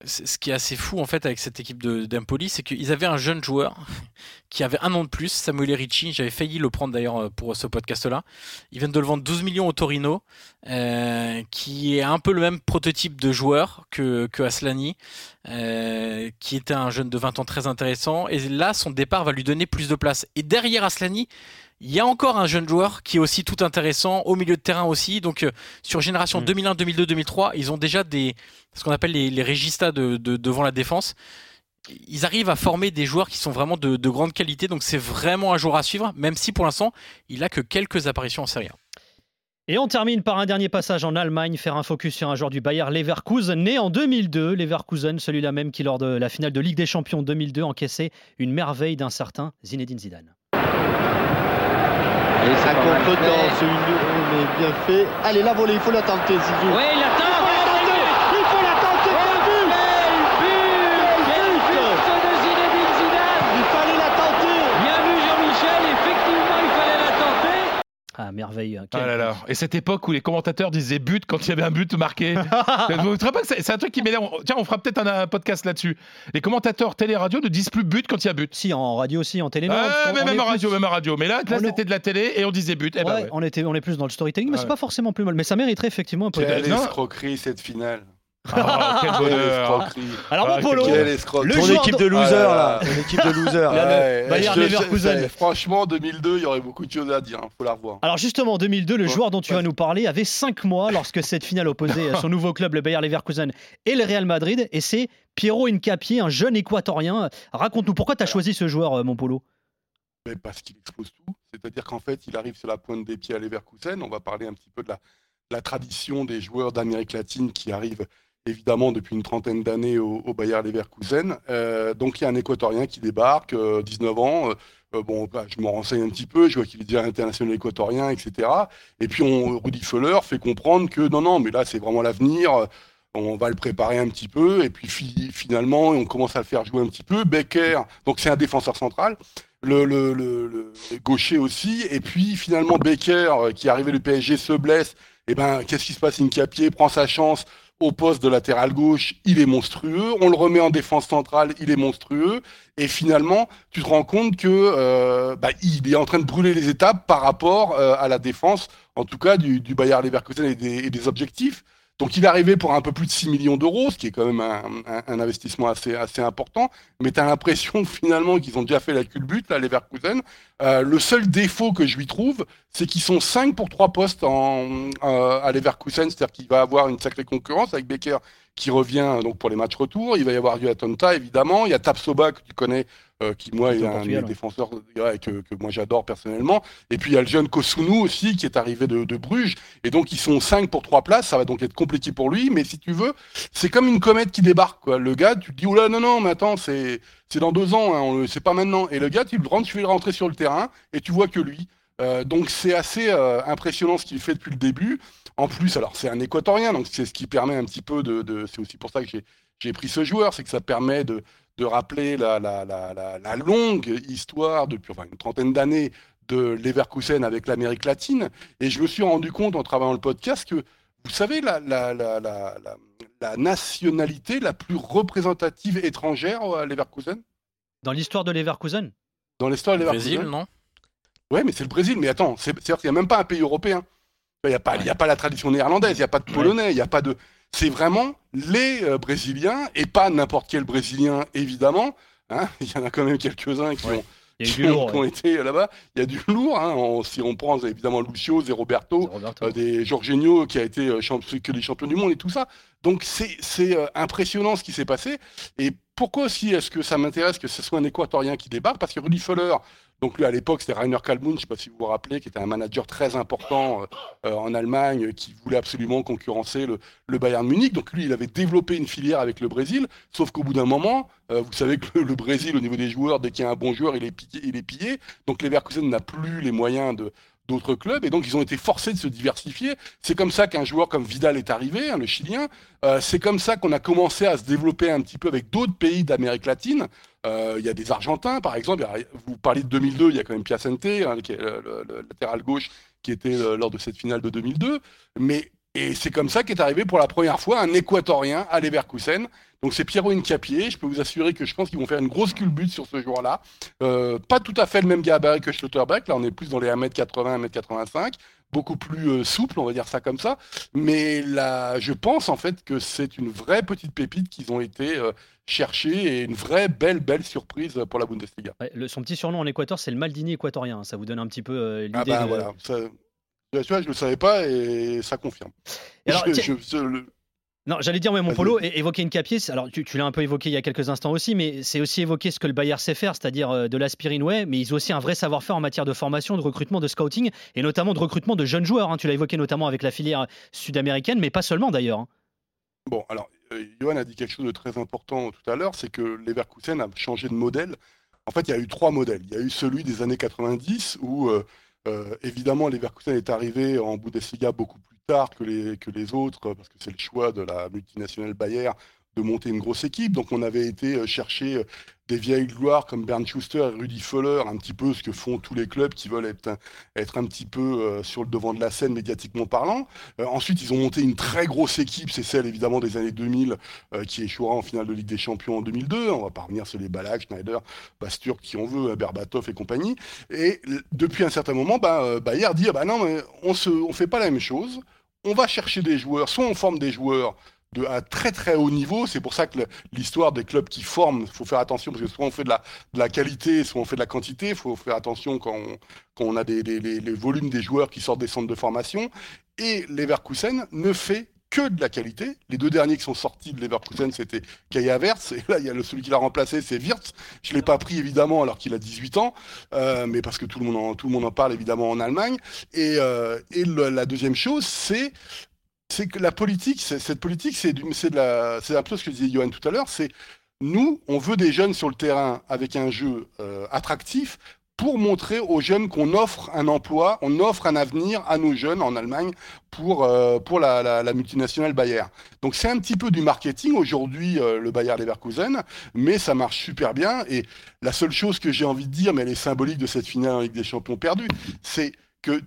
ce qui est assez fou en fait avec cette équipe d'Empoli, c'est qu'ils avaient un jeune joueur qui avait un an de plus, Samuel Ricci. J'avais failli le prendre d'ailleurs euh, pour ce podcast-là. Ils viennent de le vendre 12 millions au Torino, euh, qui est un peu le même prototype de joueur que, Aslani, euh, qui était un jeune de 20 ans très intéressant. Et là, son départ va lui donner plus de place. Et derrière Aslani, il y a encore un jeune joueur qui est aussi tout intéressant, au milieu de terrain aussi. Donc euh, sur génération 2001, 2002, 2003, ils ont déjà des ce qu'on appelle les, les de, devant la défense. ils arrivent à former des joueurs qui sont vraiment de, de grande qualité. Donc c'est vraiment un joueur à suivre, même si pour l'instant, il a que quelques apparitions en Serie A. Et on termine par un dernier passage en Allemagne, faire un focus sur un joueur du Bayer Leverkusen, né en 2002. Leverkusen, celui-là même qui, lors de la finale de Ligue des Champions 2002, encaissait une merveille d'un certain Zinedine Zidane. Et ça contre-temps, c'est une mais bien fait. Allez, la volée, il faut la tenter, Zizou. Oui, Il faut la tenter, quel but Quel but de Zinedine Zidane Il fallait la tenter Bien vu Jean-Michel, effectivement il fallait la tenter. Merveille. Ah là là. Et cette époque où les commentateurs disaient but quand il y avait un but marqué. Vous vous rappelez pas que c'est c'est un truc qui m'énerve. Tiens, on fera peut-être un, un podcast là-dessus. Les commentateurs télé-radio ne disent plus but quand il y a but. Si, en radio aussi, en télé. non, Ah, mais on même en plus- radio, même en radio. Mais là, là c'était de la télé et on disait but. Eh ben Ouais, on, était, on est plus dans le storytelling, mais Ah c'est ouais. pas forcément plus mal. Mais ça mériterait effectivement un peu Quelle de. escroquerie cette finale. Ah, quel bonheur. escroquerie. Alors, mon Ah, Polo, le Ton joueur équipe de- de losers, Ah, là. Ton équipe de losers. Leverkusen. Franchement, 2002, il y aurait beaucoup de choses à dire. Il faut la revoir. Alors justement, en 2002, le joueur dont tu vas nous parler avait 5 mois lorsque cette finale opposait son nouveau club, le Bayer Leverkusen, et le Real Madrid. Et c'est Piero Incapié, un jeune équatorien. Raconte-nous, pourquoi tu as choisi ce joueur, euh, mon Polo? Mais parce qu'il explose tout. C'est-à-dire qu'en fait, il arrive sur la pointe des pieds à Leverkusen. On va parler un petit peu de la, de la tradition des joueurs d'Amérique latine qui arrivent évidemment depuis une trentaine d'années au, au Bayer Leverkusen. Euh, donc il y a un Équatorien qui débarque, euh, 19 ans. Euh, bon, bah, je me renseigne un petit peu, je vois qu'il est déjà international équatorien, etc. Et puis on, Rudy Feller fait comprendre que non, non, mais là c'est vraiment l'avenir. On va le préparer un petit peu, et puis fi- finalement, on commence à le faire jouer un petit peu. Becker, donc c'est un défenseur central le, gaucher aussi. Et puis finalement, euh, qui est arrivé du PSG, se blesse. Et ben, qu'est-ce qui se passe Incapié prend sa chance au poste de latéral gauche, il est monstrueux. On le remet en défense centrale, il est monstrueux. Et finalement, tu te rends compte que euh, bah, il est en train de brûler les étapes par rapport euh, à la défense, en tout cas du, du Bayer Leverkusen et des, et des objectifs. Donc il est arrivé pour un peu plus de 6 millions d'euros, ce qui est quand même un, un- un investissement assez, assez important. Mais tu as l'impression finalement qu'ils ont déjà fait la culbute, là, Leverkusen. Euh, le seul défaut que je lui trouve, c'est qu'ils sont 5 pour 3 postes en, euh, à Leverkusen, c'est-à-dire qu'il va avoir une sacrée concurrence avec Becker qui revient donc pour les matchs retour. Il va y avoir du Atonta, évidemment. Il y a Tapsoba, que tu connais, euh, qui, moi, est un des défenseurs ouais, que, que moi j'adore personnellement. Et puis il y a le jeune Kosunu aussi, qui est arrivé de, de Bruges. Et donc ils sont 5 pour 3 places. Ça va donc être compliqué pour lui. Mais si tu veux, c'est comme une comète qui débarque. Quoi. Le gars, tu te dis, oh là, non, non, mais attends, c'est c'est dans deux ans, hein, c'est pas maintenant. Et le gars, tu le rentres, tu fais le rentrer sur le terrain et tu vois que lui. Euh, donc c'est assez euh, impressionnant ce qu'il fait depuis le début. En plus, alors c'est un équatorien, donc c'est ce qui permet un petit peu de. de- c'est aussi pour ça que j'ai j'ai pris ce joueur, c'est que ça permet de, de rappeler la, la, la, la, la longue histoire depuis enfin, une trentaine d'années de Leverkusen avec l'Amérique latine. Et je me suis rendu compte en travaillant le podcast que, vous savez, la, la, la, la, la, la nationalité la plus représentative étrangère à Leverkusen? Dans l'histoire de Leverkusen? Dans l'histoire de Brésil, Leverkusen non? Ouais, mais c'est le Brésil. Mais attends, c'est- c'est-à-dire qu'il n'y a même pas un pays européen. Il n'y a, pas- il y a pas la tradition néerlandaise, il n'y a pas de polonais, il n'y a pas de. C'est vraiment les euh, Brésiliens, et pas n'importe quel Brésilien, évidemment. hein. Il y en a quand même quelques-uns qui, ont, qui lourd, qui été là-bas. Il y a du lourd. hein. On- si on prend évidemment Lucio, Zé Roberto, Roberto. euh, des Jorginho qui a été euh, champ- que les champions du monde et tout ça. Donc c'est euh, impressionnant ce qui s'est passé. Et pourquoi aussi est-ce que ça m'intéresse que ce soit un Équatorien qui débarque? Parce que Rudy Feller, donc lui à l'époque c'était Rainer Kalmund, je ne sais pas si vous vous rappelez, qui était un manager très important euh, euh, en Allemagne, qui voulait absolument concurrencer le, Bayern Munich. Donc lui il avait développé une filière avec le Brésil, sauf qu'au bout d'un moment, euh, vous savez que le, Brésil au niveau des joueurs, dès qu'il y a un bon joueur, il est pillé. Il est pillé. Donc Leverkusen n'a plus les moyens d'autres clubs et donc ils ont été forcés de se diversifier. C'est comme ça qu'un joueur comme Vidal est arrivé, hein, le Chilien. C'est comme ça qu'on a commencé à se développer un petit peu avec d'autres pays d'Amérique latine. Euh, Il y a des Argentins, par exemple. Vous parlez de 2002, il y a quand même Piacente, hein, le- le latéral gauche, qui était euh, lors de cette finale de 2002. Mais et c'est comme ça qu'est arrivé pour la première fois un Équatorien à Leverkusen. Donc c'est Piero Incapié. Je peux vous assurer que je pense qu'ils vont faire une grosse culbute sur ce joueur-là. Euh, pas tout à fait le même gabarit que Schlotterbeck. Là, on est plus dans les 1m80, 1m85. Beaucoup plus euh, souple, on va dire ça comme ça. Mais là, je pense en fait que c'est une vraie petite pépite qu'ils ont été euh, chercher et une vraie belle, belle surprise pour la Bundesliga. Ouais, le- son petit surnom en Équateur, c'est le Maldini équatorien. Ça vous donne un petit peu euh, l'idée Ah bah de- voilà. Ça, tu vois, je ne le savais pas et ça confirme. Et alors, Je- tiens- je- je- le- Non, j'allais dire, mais mon polo, évoquer une capier, alors tu, tu l'as un peu évoqué il y a quelques instants aussi, mais c'est aussi évoquer ce que le Bayern sait faire, c'est-à-dire euh, de l'aspirine, ouais, mais ils ont aussi un vrai savoir-faire en matière de formation, de recrutement, de scouting, et notamment de recrutement de jeunes joueurs. hein. Tu l'as évoqué notamment avec la filière sud-américaine, mais pas seulement d'ailleurs. hein. Bon, alors, euh, Johan a dit quelque chose de très important tout à l'heure, c'est que Leverkusen a changé de modèle. En fait, il y a eu trois modèles. Il y a eu celui des années 90 où, euh, euh, évidemment, Leverkusen est arrivé en Bundesliga beaucoup plus tard que les, que les autres, parce que c'est le choix de la multinationale Bayer de monter une grosse équipe. Donc, on avait été euh, chercher euh, des vieilles gloires comme Bernd Schuster et Rudi Völler, un petit peu ce que font tous les clubs qui veulent être un, petit peu euh, sur le devant de la scène médiatiquement parlant. Ensuite, ils ont monté une très grosse équipe, c'est celle évidemment des années 2000 euh, qui échouera en finale de Ligue des Champions en 2002. On va pas revenir sur les Balak, Schneider, Basturk, qui on veut, Berbatov et compagnie. Et depuis un certain moment, bah, Bayer dit ah bah non, on se, on fait pas la même chose. On va chercher des joueurs, soit on forme des joueurs de à très très haut niveau. C'est pour ça que l'histoire des clubs qui forment, faut faire attention parce que soit on fait de la, de la qualité, soit on fait de la quantité. Faut faire attention quand on, quand on a des, les, volumes des joueurs qui sortent des centres de formation. Et Leverkusen ne fait que de la qualité. Les deux derniers qui sont sortis de Leverkusen, c'était Kaya Verts. Et là, il y a le, celui qui l'a remplacé, c'est Wirtz. Je l'ai pas pris évidemment alors qu'il a 18 ans, euh, mais parce que tout le monde en, tout le monde en parle évidemment en Allemagne. Et, euh, et la deuxième chose, c'est c'est que la politique, cette politique, c'est un peu ce que disait Johan tout à l'heure, c'est nous, on veut des jeunes sur le terrain avec un jeu euh, attractif pour montrer aux jeunes qu'on offre un emploi, on offre un avenir à nos jeunes en Allemagne pour, euh, pour la, multinationale Bayer. Donc c'est un petit peu du marketing aujourd'hui, euh, le Bayer Leverkusen, mais ça marche super bien. Et la seule chose que j'ai envie de dire, mais elle est symbolique de cette finale Ligue des Champions perdue, c'est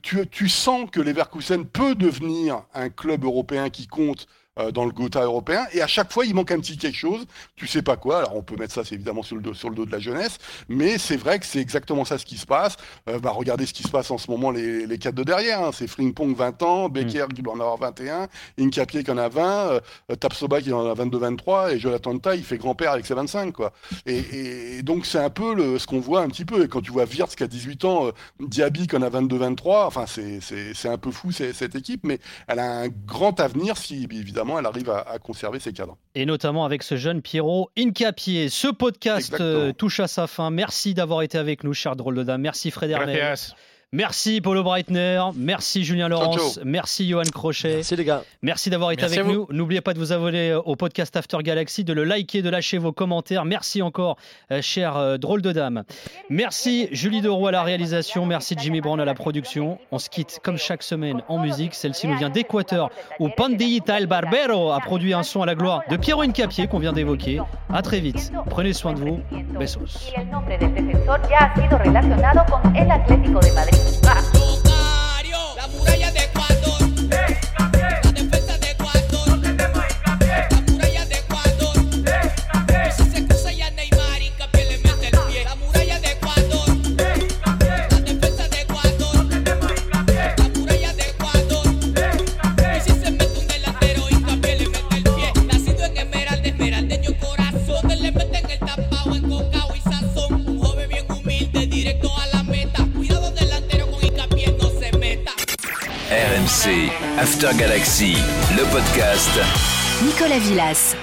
tu, sens que Leverkusen peut devenir un club européen qui compte euh, dans le Gotha européen, et à chaque fois il manque un petit quelque chose, tu sais pas quoi, alors on peut mettre ça c'est évidemment sur le, dos, sur le dos de la jeunesse, mais c'est vrai que c'est exactement ça ce qui se passe, euh, bah, regardez ce qui se passe en ce moment les, les quatre de derrière, hein. c'est Frimpong 20 ans, Becker qui doit en avoir 21, Incapié qui en a 20, euh, Tapsoba qui en a 22-23, et Jonathan il fait grand-père avec ses 25 quoi. Et, et- donc c'est un peu le, ce qu'on voit un petit peu, et quand tu vois Wirtz qui a 18 ans, euh, Diaby qui en a 22-23, enfin c'est- un peu fou cette équipe, mais elle a un grand avenir si évidemment elle arrive à, à conserver ses cadres. Et notamment avec ce jeune Pierrot Incapié. Ce podcast euh, touche à sa fin. Merci d'avoir été avec nous, cher drôle de dame. Merci Frédéric. Merci Paulo Breitner, merci Julien Laurence, ciao. merci Johan Crochet. Merci les gars. Merci d'avoir été Merci avec nous. N'oubliez pas de vous abonner au podcast After Galaxy, de le liker, de lâcher vos commentaires. Merci encore, euh, cher euh, drôle de dame. Merci Julie Deroux à la réalisation, merci Jimmy Brown à la production. On se quitte comme chaque semaine en musique. Celle-ci nous vient d'Équateur où Pandillita El Barbero a produit un son à la gloire de Pierrot Incapié qu'on vient d'évoquer. À très vite. Prenez soin de vous. Besos. Locario, la muralla de RMC After Galaxy, le podcast. Nicolas Villas.